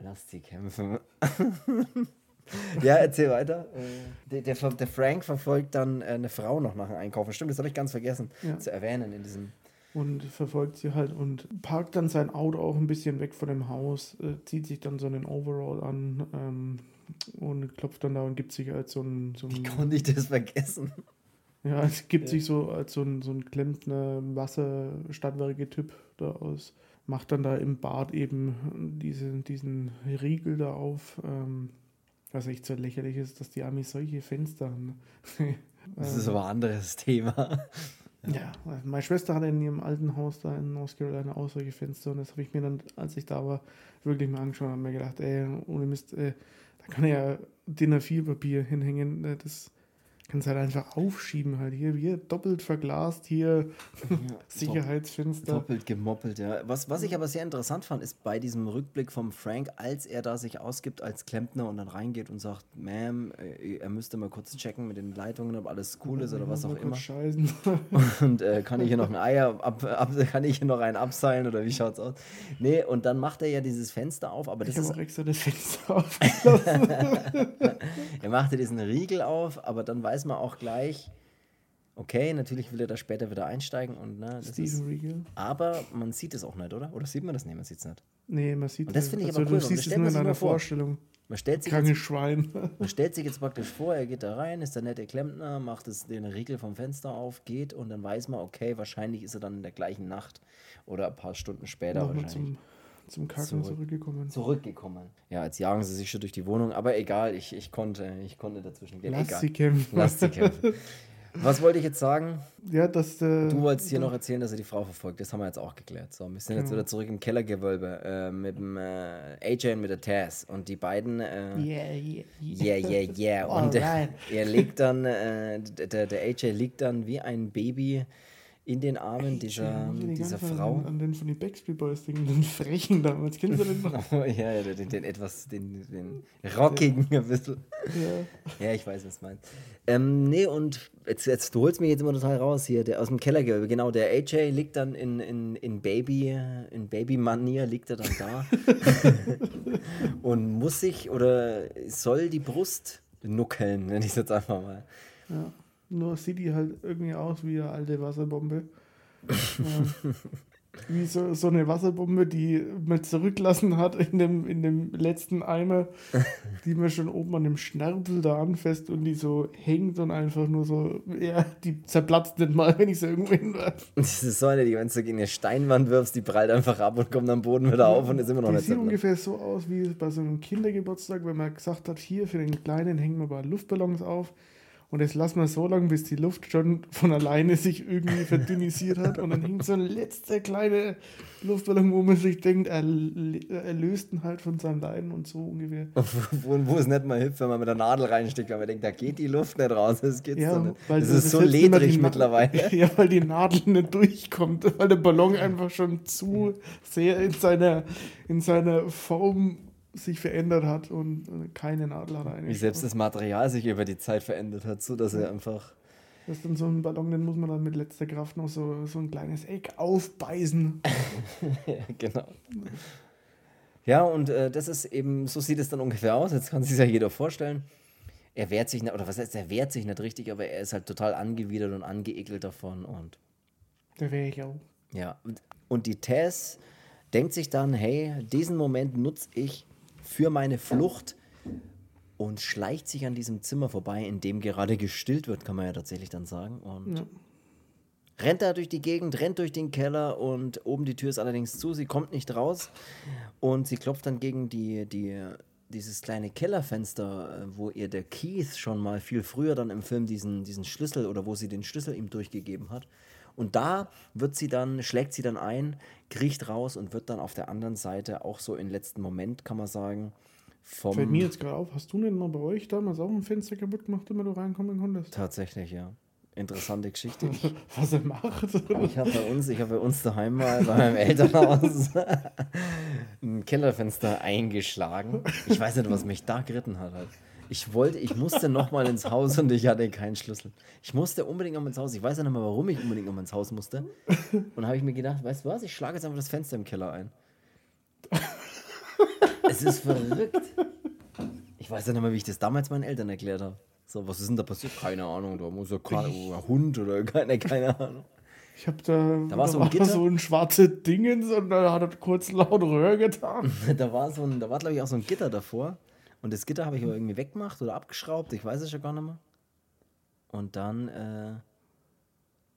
Lasst sie kämpfen. Ja, erzähl weiter. Äh, Der, der, der Frank verfolgt dann äh, eine Frau noch nach dem Einkaufen. Stimmt, das habe ich ganz vergessen Ja. zu erwähnen in diesem. Und verfolgt sie halt und parkt dann sein Auto auch ein bisschen weg von dem Haus, äh, zieht sich dann so einen Overall an ähm, und klopft dann da und gibt sich als so ein, so ein Konnte ich das vergessen? Ja, es gibt sich so als so ein, so ein Klempner Wasserstadtwerke-Typ da aus. Macht dann da im Bad eben diese, diesen Riegel da auf. Ähm, was echt so lächerlich ist, dass die Amis solche Fenster haben. Das ist aber ein anderes Thema. ja, meine Schwester hatte in ihrem alten Haus da in North Carolina auch solche Fenster und das habe ich mir dann, als ich da war, wirklich mal angeschaut und mir gedacht, ey, ohne Mist, äh, da kann ja DIN A4-Papier hinhängen, äh, das kannst halt einfach aufschieben halt hier, hier doppelt verglast, hier Sicherheitsfenster. Doppelt gemoppelt, ja. Was, was ich aber sehr interessant fand, ist bei diesem Rückblick vom Frank, als er da sich ausgibt als Klempner und dann reingeht und sagt, Ma'am, äh, er müsste mal kurz checken mit den Leitungen, ob alles cool ist oder was auch immer. Scheißen. Und äh, kann ich hier noch ein Eier ab, ab, kann ich hier noch einen abseilen oder wie schaut's aus? Nee, und dann macht er ja dieses Fenster auf, aber Ich das habe ist, auch extra das Fenster aufgelassen. er macht ja diesen Riegel auf, aber dann weiß man auch gleich, okay, natürlich will er da später wieder einsteigen und ne, das ist, Steven Regal. aber man sieht es auch nicht, oder? Oder sieht man das nicht? Man sieht es nicht. Nee, man sieht Und das es. finde ich also, aber cool, Du siehst es stellt nur in sich einer. Vorstellung. Man stellt sich jetzt Schwein. Man stellt sich jetzt praktisch vor, er geht da rein, ist der nette Klempner, macht es den Riegel vom Fenster auf, geht und dann weiß man, okay, wahrscheinlich ist er dann in der gleichen Nacht oder ein paar Stunden später Nochmal wahrscheinlich zum, zum Kacken Zurück. zurückgekommen. zurückgekommen. Ja, jetzt jagen sie sich schon durch die Wohnung, aber egal, ich, ich, konnte, ich konnte dazwischen gehen. Lass egal. sie kämpfen. Lass sie kämpfen. Was wollte ich jetzt sagen? Ja, dass der. Du wolltest hier noch erzählen, dass er die Frau verfolgt. Das haben wir jetzt auch geklärt. So, wir sind jetzt Genau. wieder zurück im Kellergewölbe äh, mit dem äh, AJ und mit der Taz. Und die beiden. Äh, Yeah, yeah, Yeah, yeah, yeah. Und äh, Alright. er liegt dann, äh, der, der AJ liegt dann wie ein Baby in den Armen dieser, Ich muss die dieser Frau. An, an den von den Backstreet Boys Ding, den Frechen damals. Kennst du den noch? Oh, ja, ja, den, den etwas, den, den rockigen ein bisschen. ja. Ja, ich weiß, was du meinst. Ähm, nee, und jetzt, jetzt, du holst mich jetzt immer total raus hier, der aus dem Kellergewölbe. Genau, der AJ liegt dann in, in, in Baby, in Baby-Manier, liegt er dann da und muss sich oder soll die Brust nuckeln, nenne ich es jetzt einfach mal. ja. Nur sieht die halt irgendwie aus wie eine alte Wasserbombe. ja. Wie so, so eine Wasserbombe, die man zurücklassen hat in dem, in dem letzten Eimer, die man schon oben an dem Schnärpel da anfasst und die so hängt und einfach nur so, ja, die zerplatzt nicht mal, wenn ich sie irgendwo hinwerfe. Das ist so eine, die, wenn du gegen eine Steinwand wirfst, die prallt einfach ab und kommt am Boden wieder auf und ist immer noch Die nicht sieht ungefähr so aus wie bei so einem Kindergeburtstag, wenn man gesagt hat, hier für den Kleinen hängen wir mal Luftballons auf und das lassen wir so lange, bis die Luft schon von alleine sich irgendwie verdünnisiert hat und dann hängt so ein letzter kleiner Luftballon, wo man sich denkt, er, er löst ihn halt von seinem Leiden und so ungefähr. Wo, wo es nicht mal hilft, wenn man mit der Nadel reinsteckt, weil man denkt, da geht die Luft nicht raus. Das geht's Ja, nicht. weil das ist so ledrig mittlerweile. Ja, weil die Nadel nicht durchkommt, weil der Ballon einfach schon zu sehr in seiner, in seiner Form sich verändert hat und äh, keine Nadel hat Wie selbst das Material sich über die Zeit verändert hat, so dass er einfach. Das ist dann so ein Ballon, den muss man dann mit letzter Kraft noch so, so ein kleines Eck aufbeißen. ja, genau. Ja, und äh, das ist eben, so sieht es dann ungefähr aus. Jetzt kann sich ja jeder vorstellen. Er wehrt sich nicht, oder was heißt, er wehrt sich nicht richtig, aber er ist halt total angewidert und angeekelt davon. Und Da wäre ich auch. ja, und, und die Tess denkt sich dann, hey, diesen Moment nutze ich für meine Flucht und schleicht sich an diesem Zimmer vorbei, in dem gerade gestillt wird, kann man ja tatsächlich dann sagen. Und Ja. rennt da durch die Gegend, rennt durch den Keller und oben die Tür ist allerdings zu, sie kommt nicht raus und sie klopft dann gegen die, die, dieses kleine Kellerfenster, äh, wo ihr der Keith schon mal viel früher dann im Film diesen, diesen Schlüssel oder wo sie den Schlüssel ihm durchgegeben hat. Und da wird sie dann, schlägt sie dann ein, kriecht raus und wird dann auf der anderen Seite auch so im letzten Moment, kann man sagen, vom. Fällt mir jetzt gerade auf, hast du denn mal bei euch damals auch ein Fenster kaputt gemacht, damit du reinkommen konntest? Tatsächlich, ja. Interessante Geschichte. Was er macht? Ich habe bei uns, ich habe bei uns daheim mal bei meinem Elternhaus ein Kellerfenster eingeschlagen. Ich weiß nicht, was mich da geritten hat. Ich wollte, ich musste noch mal ins Haus und ich hatte keinen Schlüssel. Ich musste unbedingt noch mal ins Haus. Ich weiß ja nicht mehr, warum ich unbedingt noch mal ins Haus musste. Und habe ich mir gedacht, weißt du was? Ich schlage jetzt einfach das Fenster im Keller ein. Es ist verrückt. Ich weiß ja nicht mehr, wie ich das damals meinen Eltern erklärt habe. So, was ist denn da passiert? Keine Ahnung. Da muss ja kein ein Hund oder keine, keine Ahnung. Ich hab da, Da war so ein Gitter. so ein schwarze Dingens und da hat er kurz laut Röhr getan. Da war so ein, da war glaube ich auch so ein Gitter davor. Und das Gitter habe ich aber irgendwie weggemacht oder abgeschraubt, ich weiß es schon gar nicht mehr. Und dann, äh,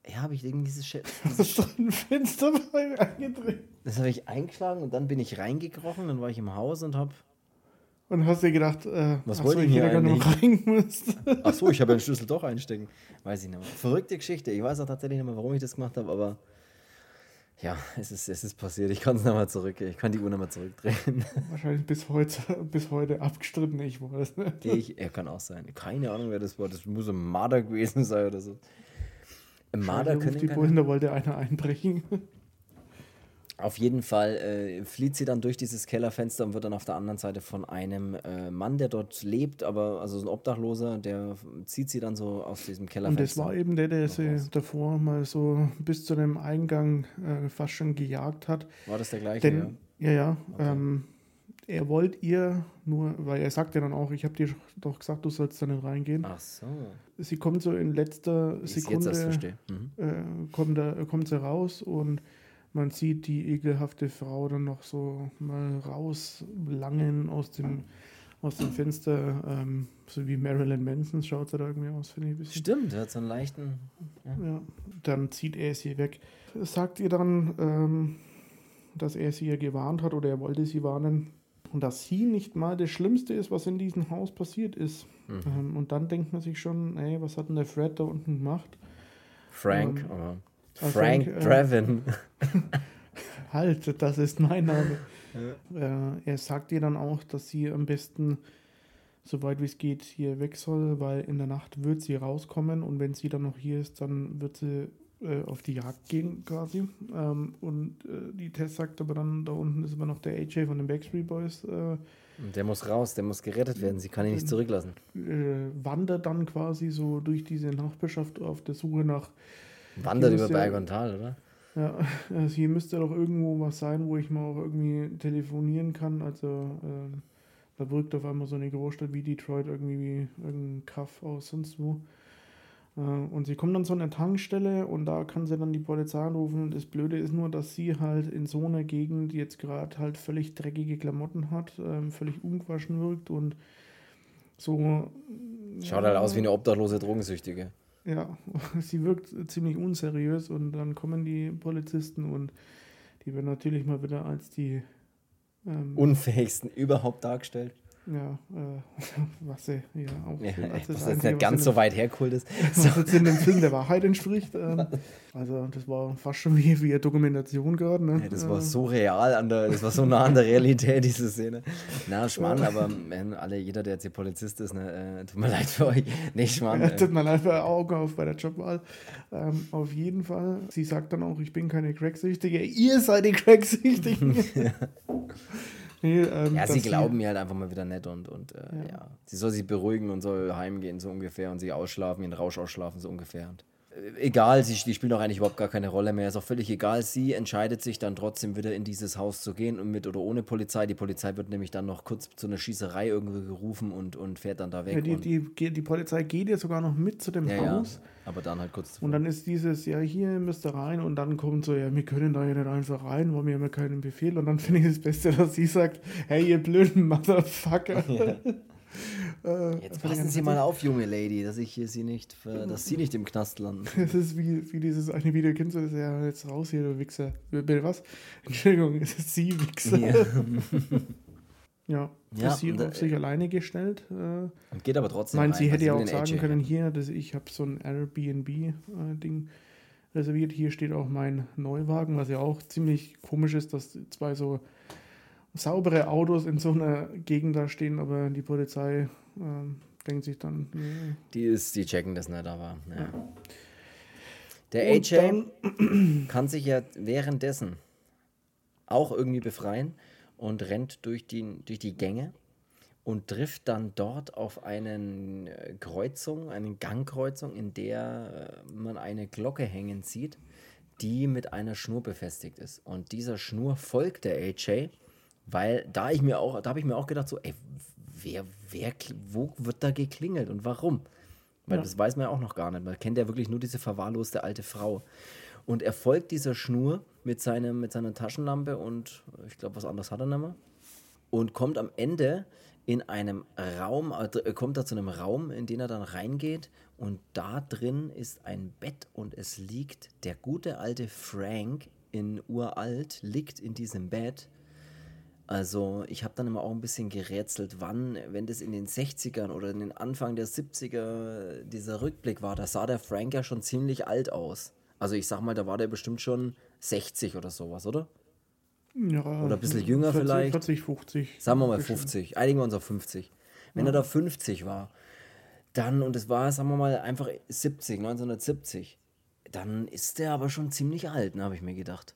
ja, habe ich irgendwie dieses, Sch- dieses du ein Fenster bei eingedreht? das habe ich eingeschlagen und dann bin ich reingekrochen, dann war ich im Haus und habe, Und hast dir gedacht, äh, Was wollte so, ich hier eigentlich? reingemusst. ach so, ich habe den Schlüssel doch einstecken. Weiß ich nicht mehr. Verrückte Geschichte. Ich weiß auch tatsächlich nicht mehr, warum ich das gemacht habe, aber ja, es ist, es ist passiert. Ich kann es nochmal zurück, ich kann die Uhr nochmal zurückdrehen. Wahrscheinlich bis heute, bis heute abgestritten, ich weiß nicht. Ich, er kann auch sein. Keine Ahnung, wer das war. Das muss ein Marder gewesen sein oder so. Marder können auf die Bullen, da wollte einer einbrechen. Auf jeden Fall äh, flieht sie dann durch dieses Kellerfenster und wird dann auf der anderen Seite von einem äh, Mann, der dort lebt, aber also so ein Obdachloser, der zieht sie dann so aus diesem Und Kellerfenster. das war eben der, der sie raus. davor mal so bis zu dem Eingang äh, fast schon gejagt hat. War das der gleiche? Denn, ja, ja, ähm, er wollte ihr nur, weil er sagt ja dann auch, ich habe dir doch gesagt, du sollst da nicht reingehen. ja? Ach so. Sie kommt so in letzter Wie ich jetzt Sekunde, verstehe. Mhm. äh, kommt, da, kommt sie raus und man sieht die ekelhafte Frau dann noch so mal rauslangen aus dem, aus dem Fenster, ähm, so wie Marilyn Manson schaut sie da irgendwie aus, finde ich ein bisschen. Stimmt, er hat so einen leichten. Ja, dann zieht er sie weg. Sagt ihr dann, ähm, dass er sie ja gewarnt hat oder er wollte sie warnen, dass sie nicht mal das Schlimmste ist, was in diesem Haus passiert ist. Mhm. Ähm, und dann denkt man sich schon, ey, was hat denn der Fred da unten gemacht? Frank, Ähm, oder Frank, Frank, äh, Draven. Halt, das ist mein Name. Äh, er sagt ihr dann auch, dass sie am besten, soweit wie es geht, hier weg soll, weil in der Nacht wird sie rauskommen und wenn sie dann noch hier ist, dann wird sie äh, auf die Jagd gehen quasi. Ähm, und äh, die Tess sagt aber dann, da unten ist aber noch der AJ von den Backstreet Boys, äh, Der muss raus, der muss gerettet werden. Sie kann ihn nicht zurücklassen. äh, wandert dann quasi so durch diese Nachbarschaft auf der Suche nach Wandert über Berg und Tal, oder? Ja, also hier müsste doch irgendwo was sein, wo ich mal auch irgendwie telefonieren kann. Also ähm, da wirkt auf einmal so eine Großstadt wie Detroit irgendwie wie irgendein Kaff aus sonst wo. Äh, und sie kommt dann zu einer Tankstelle und da kann sie dann die Polizei anrufen. Und das Blöde ist nur, dass sie halt in so einer Gegend jetzt gerade halt völlig dreckige Klamotten hat, ähm, völlig ungewaschen wirkt und so. Schaut halt aus wie eine obdachlose Drogensüchtige. Ja, sie wirkt ziemlich unseriös und dann kommen die Polizisten und die werden natürlich mal wieder als die, ähm, Unfähigsten überhaupt dargestellt. Ja, äh, was sie ja auch Ja, was jetzt nicht ganz so weit hergeholt ist. was jetzt in dem Film der Wahrheit entspricht. Ähm, also das war fast schon wie, wie eine Dokumentation gerade. Ne? Ja, das war Äh, so real, an der, das war so nah an der Realität, diese Szene. Na, Schmarrn, aber wenn alle, jeder, der jetzt hier Polizist ist, ne, äh, tut mir leid für euch. Nee, Schmarrn. Ja, Äh, tut mir leid für Augen auf bei der Jobwahl. Ähm, auf jeden Fall. Sie sagt dann auch, ich bin keine Cracksüchtige. Ihr seid die Cracksüchtigen. Nee, ähm, ja, sie glauben mir halt einfach mal wieder nett und, und äh, ja. Ja. Sie soll sich beruhigen und soll heimgehen, so ungefähr, und sich ausschlafen, ihren Rausch ausschlafen, so ungefähr. Und, äh, egal, sie, die spielt auch eigentlich überhaupt gar keine Rolle mehr. Ist auch völlig egal. Sie entscheidet sich dann trotzdem wieder in dieses Haus zu gehen und mit oder ohne Polizei. Die Polizei wird nämlich dann noch kurz zu einer Schießerei irgendwie gerufen und, und fährt dann da weg. Ja, die, die, die Polizei geht ja sogar noch mit zu dem ja, ja, Haus. Aber dann halt kurz Und dann ist dieses, ja, hier müsst ihr rein. Und dann kommt so, ja, wir können da ja nicht einfach rein, weil wir haben ja keinen Befehl. Und dann finde ich das Beste, dass sie sagt, hey, ihr blöden Motherfucker. Äh, Jetzt passen Sie mal auf, junge Lady, dass ich hier sie nicht, für, dass Sie nicht im Knast landen. Das ist wie, wie dieses eine Video, kennst du das? Ja, jetzt raus hier, du Wichser. Bitte was? Entschuldigung, es ist sie, Wichser. Ja. Ja, Ja, ist sie und, auf sich alleine gestellt. Äh, geht aber trotzdem. meint, sie hätte ja auch sagen AJ können, hier, dass ich habe so ein Airbnb-Ding reserviert. Hier steht auch mein Neuwagen, was ja auch ziemlich komisch ist, dass zwei so saubere Autos in so einer Gegend da stehen, aber die Polizei ähm, denkt sich dann, nee. Die ist, die checken das nicht, aber. Ja. Der Und AJ kann sich ja währenddessen auch irgendwie befreien und rennt durch die, durch die Gänge und trifft dann dort auf eine Kreuzung, eine Gangkreuzung, in der äh, man eine Glocke hängen sieht, die mit einer Schnur befestigt ist. Und dieser Schnur folgt der AJ, weil da ich mir auch, da habe ich mir auch gedacht, so, ey, wer, wer, wo wird da geklingelt und warum? Weil Ja. das weiß man ja auch noch gar nicht. Man kennt ja wirklich nur diese verwahrloste alte Frau. Und er folgt dieser Schnur mit, seinem, mit seiner Taschenlampe und ich glaube, was anderes hat er nicht mehr. Und kommt am Ende in einem Raum, also er kommt da zu einem Raum, in den er dann reingeht. Und da drin ist ein Bett und es liegt der gute alte Frank in uralt, liegt in diesem Bett. Also ich habe dann immer auch ein bisschen gerätselt, wann, wenn das in den 60ern oder in den Anfang der 70er dieser Rückblick war, da sah der Frank ja schon ziemlich alt aus. Also ich sag mal, da war der bestimmt schon 60 oder sowas, oder? Ja, Oder ein bisschen jünger 40, vielleicht. 40, 50. Sagen wir mal Bestimmt. 50. Einigen wir uns auf 50. Wenn er da 50 war, dann, und es war, sagen wir mal, einfach 70, 1970, dann ist der aber schon ziemlich alt, ne, habe ich mir gedacht.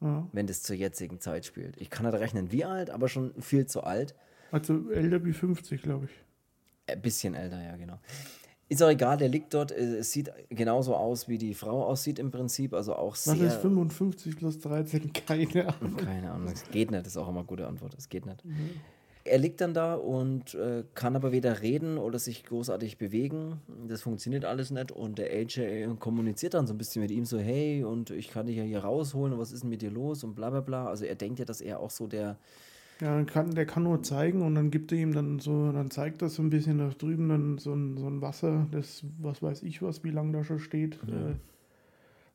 Ja. Wenn das zur jetzigen Zeit spielt. Ich kann nicht rechnen, wie alt, aber schon viel zu alt. Also älter wie 50, glaube ich. Ein bisschen älter, ja, genau. Ist auch egal, der liegt dort. äh, Es sieht genauso aus, wie die Frau aussieht im Prinzip. Also auch Was sehr. ist 55 plus 13? Keine Ahnung. Keine Ahnung, es geht nicht, ist auch immer eine gute Antwort. Es geht nicht. Er liegt dann da und äh, kann aber weder reden oder sich großartig bewegen. Das funktioniert alles nicht. Und der AJ kommuniziert dann so ein bisschen mit ihm so, hey, und ich kann dich ja hier rausholen, und was ist denn mit dir los und bla bla bla. Also er denkt ja, dass er auch so der, Ja, kann, der kann nur zeigen und dann gibt er ihm dann so, dann zeigt das so ein bisschen da drüben dann so ein, so ein Wasser, das, was weiß ich was, wie lange da schon steht.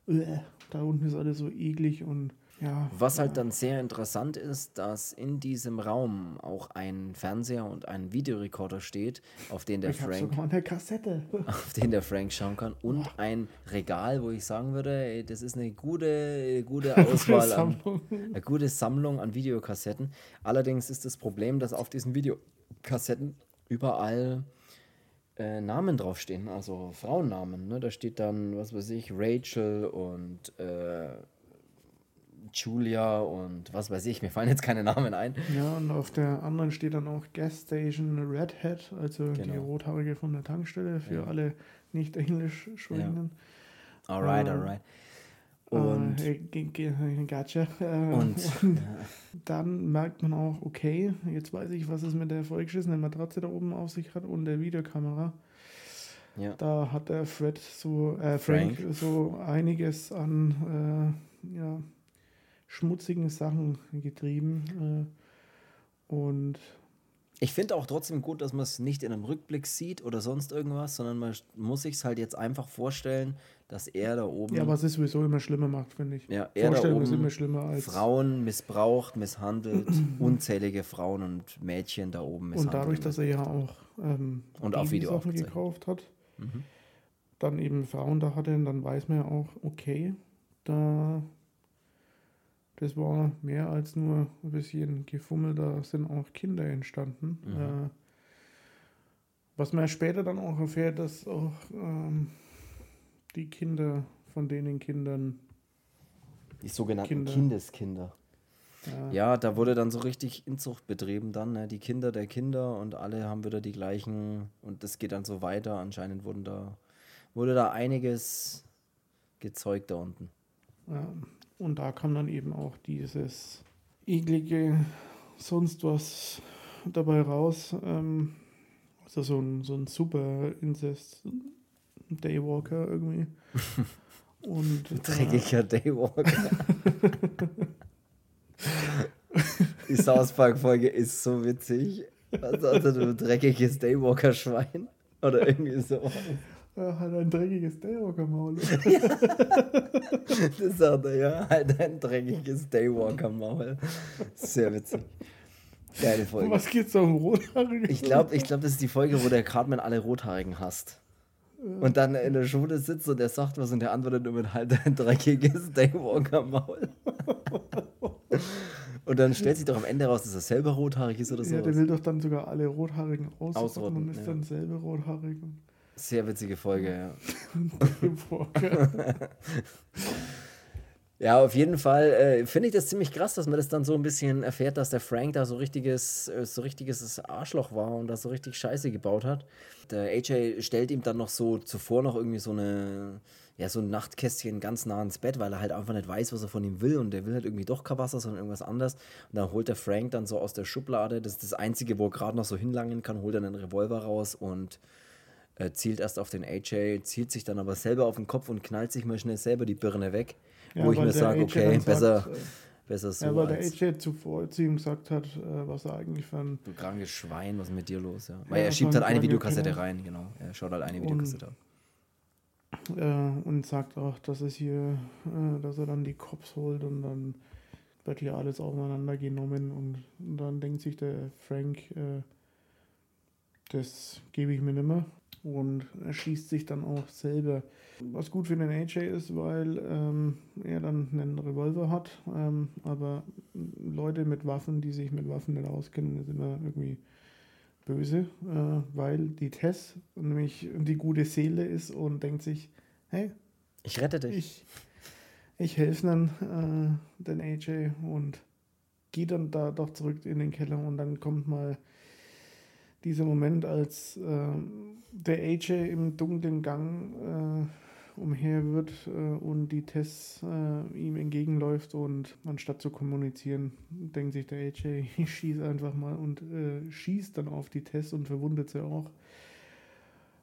Äh, äh, da unten ist alles so eklig und Ja, Was halt dann sehr interessant ist, dass in diesem Raum auch ein Fernseher und ein Videorekorder steht, auf den der ich Frank sogar eine Kassette. auf den der Frank schauen kann und ein Regal, wo ich sagen würde, ey, das ist eine gute, gute Auswahl an, eine gute Sammlung an Videokassetten. Allerdings ist das Problem, dass auf diesen Videokassetten überall äh, Namen draufstehen, also Frauennamen. Ne? Da steht dann, was weiß ich, Rachel und äh, Julia und was weiß ich, mir fallen jetzt keine Namen ein. Ja, und auf der anderen steht dann auch Gas Station Red Hat, also die Genau. rothaarige von der Tankstelle für Ja. alle nicht englisch sprechenden. Alright, Äh, alright. Und, äh, g- g- gotcha. Äh, und dann merkt man auch, okay, jetzt weiß ich, was es mit der vollgeschissenen Matratze da oben auf sich hat und der Videokamera. ja. Da hat der Fred so, äh, Frank, Frank. so einiges an äh, ja, schmutzigen Sachen getrieben. Äh, und Ich finde auch trotzdem gut, dass man es nicht in einem Rückblick sieht oder sonst irgendwas, sondern man muss sich es halt jetzt einfach vorstellen, dass er da oben, ja, was es sowieso immer schlimmer macht, finde ich. ja, er da Vorstellung ist oben immer schlimmer als. Frauen missbraucht, misshandelt, unzählige Frauen und Mädchen da oben und misshandelt. dadurch, dass er ja auch ähm, Und auf Video aufgezeichnet. gekauft hat, Mhm. dann eben Frauen da hatte, dann weiß man ja auch, okay, da das war mehr als nur ein bisschen Gefummel, da sind auch Kinder entstanden. Mhm. Äh, was man später dann auch erfährt, dass auch ähm, die Kinder von denen Kindern, Die sogenannten Kinder. Kindeskinder. ja, Ja, da wurde dann so richtig Inzucht betrieben dann, ne? die Kinder der Kinder und alle haben wieder die gleichen und das geht dann so weiter. Anscheinend wurden da, wurde da einiges gezeugt da unten. ja, und da kam dann eben auch dieses eklige sonst was dabei raus. Ähm, also so ein, so ein super Incest Daywalker irgendwie. Und äh, Dreckiger Daywalker. Die South Park-Folge ist so witzig. Was sagt er, du dreckiges Daywalker-Schwein? Oder irgendwie so. Er hat ein dreckiges Daywalker-Maul. Das sagt er, ja. Halt ein dreckiges Daywalker-Maul. Sehr witzig. Geile Folge. was geht's da um Rothaarige? Ich glaube, ich glaub, das ist die Folge, wo der Cartman alle Rothaarigen hasst. Und dann in der Schule sitzt und der sagt was und der antwortet nur mit halt ein dreckiges Daywalker-Maul. Und dann stellt sich doch am Ende raus, dass er selber rothaarig ist oder so. Ja, der will doch dann sogar alle Rothaarigen ausrotten Ausrotten, und ist ja. dann selber rothaarig. und Sehr witzige Folge, ja. Ja, auf jeden Fall äh, finde ich das ziemlich krass, dass man das dann so ein bisschen erfährt, dass der Frank da so richtiges, äh, so richtiges Arschloch war und da so richtig Scheiße gebaut hat. Der AJ stellt ihm dann noch so zuvor noch irgendwie so eine, ja, so ein Nachtkästchen ganz nah ins Bett, weil er halt einfach nicht weiß, was er von ihm will und der will halt irgendwie doch kein Wasser, sondern irgendwas anderes. Und dann holt der Frank dann so aus der Schublade, das ist das Einzige, wo er gerade noch so hinlangen kann, holt dann einen Revolver raus und äh, zielt erst auf den AJ, zielt sich dann aber selber auf den Kopf und knallt sich mal schnell selber die Birne weg. Ja, wo ich mir sage, okay, besser, sagt, äh, besser so ja, weil der AJ zuvor zu ihm gesagt hat, äh, was er eigentlich für ein du krankes Schwein, was ist mit dir los? Ja. Weil Ja, er schiebt halt ein eine Videokassette genau. rein, genau. Er schaut halt eine Und- Videokassette an. äh, und sagt auch, dass es hier, äh, dass er dann die Cops holt und dann wird hier alles auseinandergenommen und, und dann denkt sich der Frank, äh, das gebe ich mir nimmer und er schießt sich dann auch selber. Was gut für den AJ ist, weil ähm, er dann einen Revolver hat, ähm, aber Leute mit Waffen, die sich mit Waffen nicht auskennen, ist immer irgendwie böse, äh, weil die Tess nämlich die gute Seele ist und denkt sich, hey, Ich rette dich. ich, ich helfe dann äh, den AJ und gehe dann da doch zurück in den Keller und dann kommt mal dieser Moment, als ähm, der AJ im dunklen Gang äh, umher wird äh, und die Tess äh, ihm entgegenläuft und anstatt zu kommunizieren, denkt sich der AJ, ich schieße einfach mal und äh, schießt dann auf die Tess und verwundet sie auch.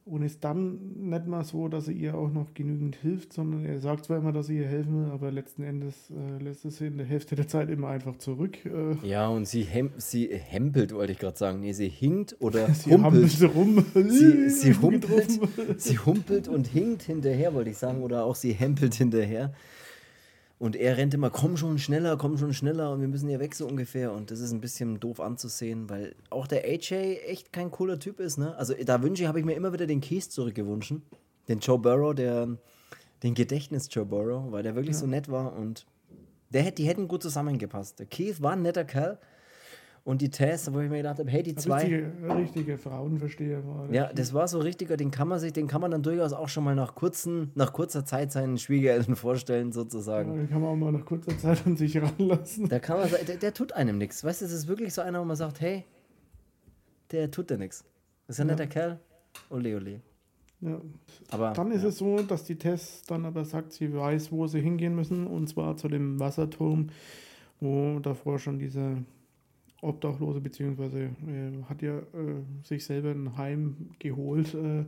Und ist dann nicht mal so, dass er ihr auch noch genügend hilft, sondern er sagt zwar immer, dass er ihr helfen will, aber letzten Endes äh, lässt es sie in der Hälfte der Zeit immer einfach zurück. Äh, Ja, und sie, hem sie hempelt, wollte ich gerade sagen. Nee, sie hinkt oder sie humpelt. sie rum. Sie, sie, humpelt, sie humpelt und hinkt hinterher, wollte ich sagen, oder auch sie hempelt hinterher. Und er rennt immer, komm schon schneller, komm schon schneller und wir müssen hier weg so ungefähr. Und das ist ein bisschen doof anzusehen, weil auch der AJ echt kein cooler Typ ist. Ne? Also da wünsche ich, habe ich mir immer wieder den Keith zurückgewünscht. Den Joe Burrow, der, den Gedächtnis Joe Burrow, weil der wirklich ja. so nett war und der, die hätten gut zusammengepasst. Der Keith war ein netter Kerl, und die Tess, wo ich mir gedacht habe, hey, die zwei. Richtige, richtige Frauenversteher war. Ja, das war so richtiger, den kann man sich, den kann man dann durchaus auch schon mal nach, kurzen, nach kurzer Zeit seinen Schwiegereltern vorstellen, sozusagen. Ja, den kann man auch mal nach kurzer Zeit an sich ranlassen. Da kann man der, der tut einem nichts. Weißt du, es ist wirklich so einer, wo man sagt, hey, der tut dir nichts. Das ist ein ja. netter Kerl. Ole, ole. Ja. Aber, dann ist ja. es so, dass die Tess dann aber sagt, sie weiß, wo sie hingehen müssen, und zwar zu dem Wasserturm, wo davor schon diese Obdachlose, beziehungsweise äh, hat ja äh, sich selber ein Heim geholt äh,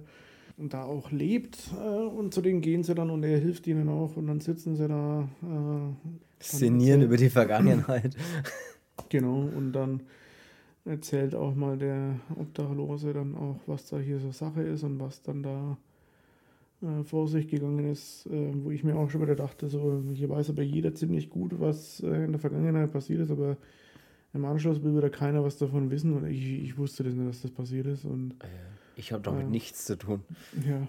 und da auch lebt. Äh, und zu denen gehen sie dann und er hilft ihnen auch und dann sitzen sie da. Äh, Szenieren über die Vergangenheit. genau, und dann erzählt auch mal der Obdachlose dann auch, was da hier so Sache ist und was dann da äh, vor sich gegangen ist, wo ich mir auch schon wieder dachte, so hier weiß aber jeder ziemlich gut, was in der Vergangenheit passiert ist, aber im Anschluss will wieder keiner was davon wissen und ich, ich wusste das nicht, dass das passiert ist. Und, ich habe damit äh, nichts zu tun. Ja,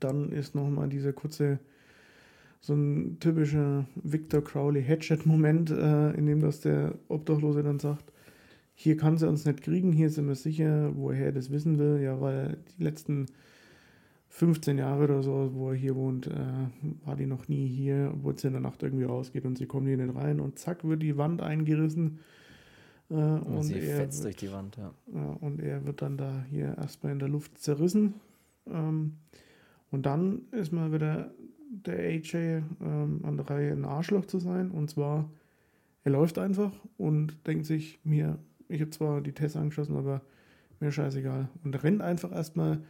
dann ist nochmal dieser kurze, so ein typischer Victor Crowley Headshot-Moment, äh, in dem das der Obdachlose dann sagt, hier kann sie uns nicht kriegen, hier sind wir sicher, woher er das wissen will, ja, weil die letzten 15 Jahre oder so, wo er hier wohnt, äh, war die noch nie hier, obwohl sie in der Nacht irgendwie rausgeht und sie kommen hier nicht rein und zack wird die Wand eingerissen und, und sie fetzt durch die Wand, ja. ja. Und er wird dann da hier erstmal in der Luft zerrissen. Ähm, und dann ist mal wieder der AJ ähm, an der Reihe, ein Arschloch zu sein. Und zwar, er läuft einfach und denkt sich, mir, ich habe zwar die Tests angeschossen, aber mir scheißegal. Und rennt einfach erstmal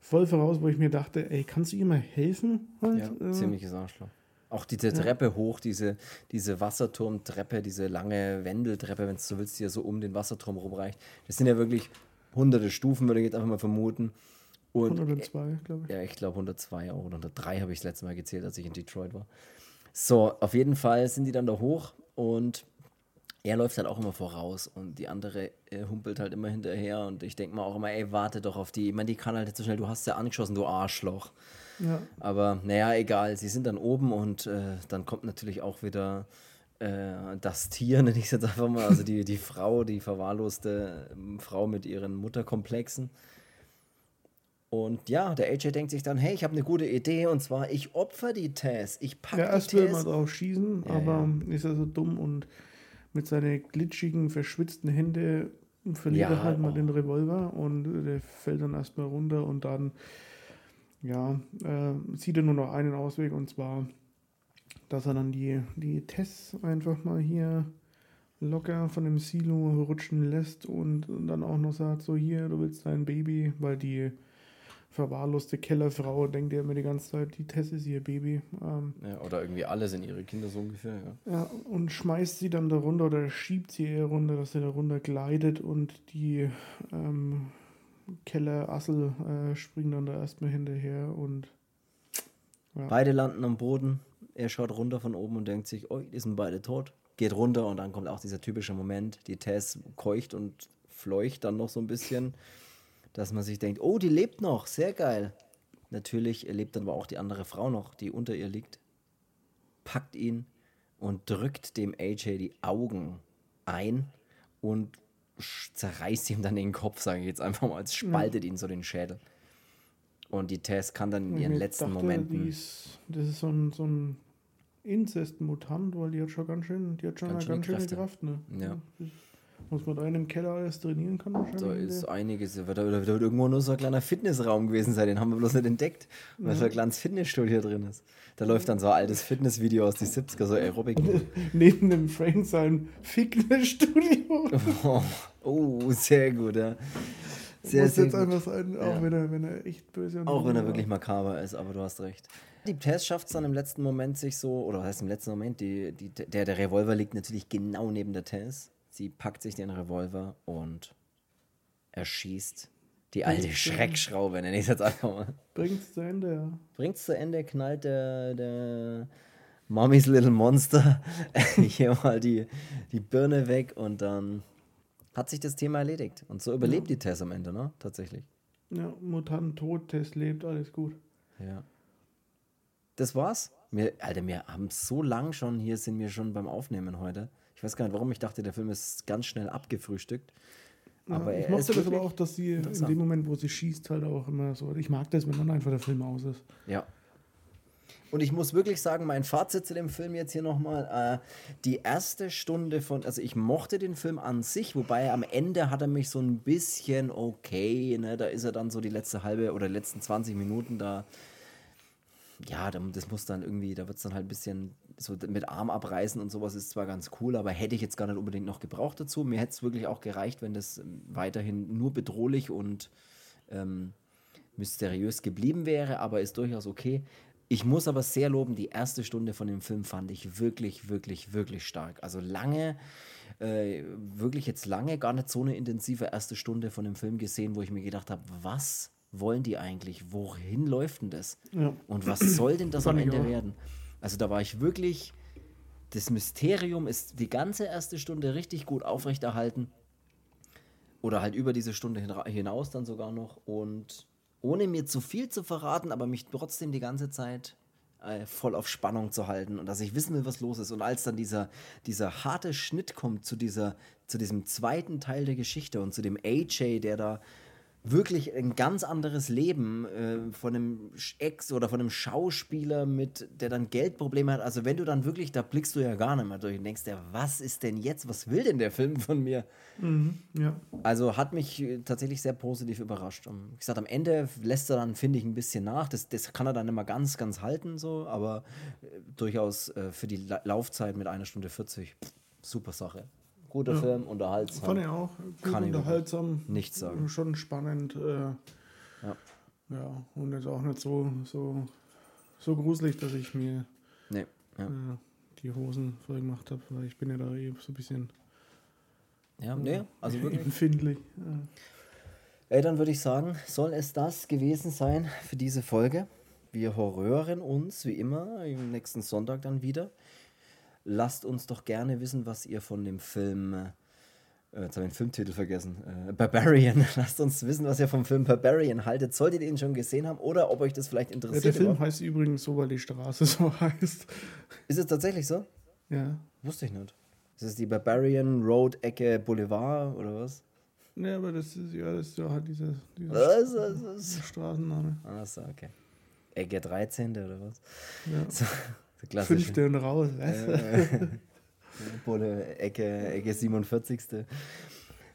voll voraus, wo ich mir dachte, ey, kannst du ihm mal helfen? Halt? Ja, äh, ziemliches Arschloch. Auch diese Treppe hoch, diese, diese Wasserturmtreppe, diese lange Wendeltreppe, wenn du so willst, die ja so um den Wasserturm rumreicht. Das sind ja wirklich hunderte Stufen, würde ich jetzt einfach mal vermuten. Und 102, glaube ich. Ja, ich glaube 102 auch. Oder 103 habe ich das letzte Mal gezählt, als ich in Detroit war. So, auf jeden Fall sind die dann da hoch und er läuft halt auch immer voraus und die andere äh, humpelt halt immer hinterher und ich denke mal auch immer, ey, warte doch auf die. Ich meine, die kann halt so schnell, du hast ja angeschossen, du Arschloch. Ja. Aber naja, egal, sie sind dann oben und äh, dann kommt natürlich auch wieder äh, das Tier, nenne ich es jetzt einfach mal, also die, die Frau, die verwahrloste ähm, Frau mit ihren Mutterkomplexen. Und ja, der AJ denkt sich dann, hey, ich habe eine gute Idee und zwar, ich opfer die Tess. Ich packe ja, die erst will man drauf schießen, ja, aber ja. ist er so dumm und mit seinen glitschigen, verschwitzten Händen verliert ja, er halt mal den Revolver und der fällt dann erstmal runter und dann ja, äh, sieht er nur noch einen Ausweg und zwar, dass er dann die, die Tess einfach mal hier locker von dem Silo rutschen lässt und dann auch noch sagt, so hier, du willst dein Baby, weil die verwahrloste Kellerfrau denkt ja immer die ganze Zeit, die Tess ist ihr Baby. Ähm, ja, oder irgendwie alle sind ihre Kinder so ungefähr, ja. Ja, und schmeißt sie dann da runter oder schiebt sie eher runter, dass sie da runter gleitet und die ähm, Keller, Assel äh, springen dann da erstmal hinterher und. Ja. Beide landen am Boden. Er schaut runter von oben und denkt sich, oh, die sind beide tot. Geht runter und dann kommt auch dieser typische Moment. Die Tess keucht und fleucht dann noch so ein bisschen, dass man sich denkt, oh, die lebt noch, sehr geil. Natürlich lebt dann aber auch die andere Frau noch, die unter ihr liegt. Packt ihn und drückt dem AJ die Augen ein und zerreißt ihm dann den Kopf, sage ich jetzt einfach mal, es spaltet ja. ihn so den Schädel. Und die Tess kann dann in ihren letzten dachte, Momenten. Ist, das ist so ein, so ein Inzest-Mutant, weil die hat schon ganz schön, die hat schon ganz, eine ganz schöne Kraft. Ne? Ja. Muss man da in einem Keller alles trainieren kann wahrscheinlich. Da ist einiges. Da wird, da wird irgendwo nur so ein kleiner Fitnessraum gewesen sein, den haben wir bloß nicht entdeckt, weil ja. so ein kleines Fitnessstudio drin ist. Da läuft dann so ein altes Fitnessvideo aus die 70er, so Aerobic. Neben dem Frank sein Fitnessstudio. Oh, oh, sehr gut, ja. Sehr, Muss sehr jetzt gut. einfach sein, auch ja. wenn, er, wenn er echt böse ist. Auch wenn er wirklich makaber ist, aber du hast recht. Die Tess schafft es dann im letzten Moment sich so, oder was heißt im letzten Moment, die, die, der, der Revolver liegt natürlich genau neben der Tess. Sie packt sich den Revolver und erschießt die alte Bringt's Schreckschraube, nenne ich es jetzt einfach mal. Bringt's zu Ende, ja. Bringt's zu Ende, knallt der, der Mommy's Little Monster. Hier mal die, die Birne weg und dann hat sich das Thema erledigt. Und so überlebt ja. die Tess am Ende, ne? Tatsächlich. Ja, Mutant tot, Tess lebt, alles gut. Ja. Das war's. Wir, Alter, wir haben so lang schon, hier sind wir schon beim Aufnehmen heute. Ich weiß gar nicht, warum ich dachte, der Film ist ganz schnell abgefrühstückt. Aber ja, ich mochte das aber auch, dass sie in dem Moment, wo sie schießt, halt auch immer so. Ich mag das, wenn dann einfach der Film aus ist. Ja. Und ich muss wirklich sagen, mein Fazit zu dem Film jetzt hier nochmal, äh, die erste Stunde von, also ich mochte den Film an sich, wobei am Ende hat er mich so ein bisschen okay, ne, da ist er dann so die letzte halbe oder letzten 20 Minuten da, ja, das muss dann irgendwie, da wird es dann halt ein bisschen so mit Arm abreißen und sowas ist zwar ganz cool, aber hätte ich jetzt gar nicht unbedingt noch gebraucht dazu. Mir hätte es wirklich auch gereicht, wenn das ähm, weiterhin nur bedrohlich und ähm, mysteriös geblieben wäre, aber ist durchaus okay. Ich muss aber sehr loben, die erste Stunde von dem Film fand ich wirklich, wirklich, wirklich stark. Also lange, äh, wirklich jetzt lange gar nicht so eine intensive erste Stunde von dem Film gesehen, wo ich mir gedacht habe, was wollen die eigentlich? Wohin läuft denn das? Ja. Und was soll denn das am Ende werden? Also da war ich wirklich, das Mysterium ist die ganze erste Stunde richtig gut aufrechterhalten. Oder halt über diese Stunde hinaus dann sogar noch. Und ohne mir zu viel zu verraten, aber mich trotzdem die ganze Zeit äh, voll auf Spannung zu halten und dass ich wissen will, was los ist. Und als dann dieser, dieser harte Schnitt kommt zu, dieser, zu diesem zweiten Teil der Geschichte und zu dem AJ, der da wirklich ein ganz anderes Leben äh, von einem Ex oder von einem Schauspieler mit, der dann Geldprobleme hat. Also wenn du dann wirklich, da blickst du ja gar nicht mehr durch und denkst, ja, was ist denn jetzt, was will denn der Film von mir? Mhm, ja. Also hat mich äh, tatsächlich sehr positiv überrascht. Und wie gesagt, am Ende lässt er dann, finde ich, ein bisschen nach. Das, das kann er dann immer ganz, ganz halten, so, aber äh, durchaus äh, für die La Laufzeit mit einer Stunde 40, super Sache. Guter ja. Film, unterhaltsam. Fand ich auch. Gut Kann unterhaltsam. Nichts sagen. Schon spannend. Äh, ja. Ja, und jetzt auch nicht so, so, so gruselig, dass ich mir nee, ja. äh, die Hosen voll gemacht habe, weil ich bin ja da eben so ein bisschen ja, nee, also wirklich empfindlich. Ja. Ey, dann würde ich sagen, soll es das gewesen sein für diese Folge. Wir horrören uns wie immer im nächsten Sonntag dann wieder lasst uns doch gerne wissen, was ihr von dem Film, äh, jetzt habe ich den Filmtitel vergessen, äh, Barbarian, lasst uns wissen, was ihr vom Film Barbarian haltet. Solltet ihr ihn schon gesehen haben oder ob euch das vielleicht interessiert. Ja, der Film überhaupt? heißt übrigens so, weil die Straße so heißt. Ist es tatsächlich so? Ja. Wusste ich nicht. Ist es die Barbarian Road Ecke Boulevard oder was? Ja, aber das ist ja, das ist ja halt dieser, dieser was, was, was? Straßenname. Achso, okay. Ecke 13. oder was? Ja. So. Fünfte und raus. Bulle, Ecke, Ecke 47.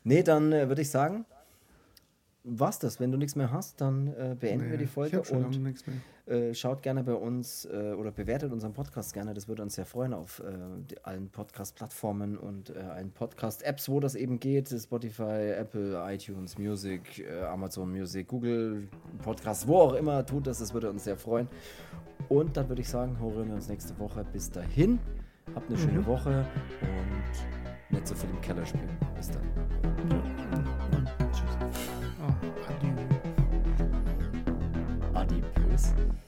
Nee, dann äh, würde ich sagen, was das. Wenn du nichts mehr hast, dann äh, beenden nee, wir die Folge und äh, schaut gerne bei uns äh, oder bewertet unseren Podcast gerne. Das würde uns sehr freuen auf äh, allen Podcast-Plattformen und äh, allen Podcast-Apps, wo das eben geht. Spotify, Apple, iTunes, Music, Amazon Music, Google Podcast, wo auch immer tut das. Das würde uns sehr freuen. Und dann würde ich sagen, hören wir uns nächste Woche. Bis dahin, habt eine mhm. schöne Woche und nicht so viel im Keller spielen. Bis dann. Tschüss.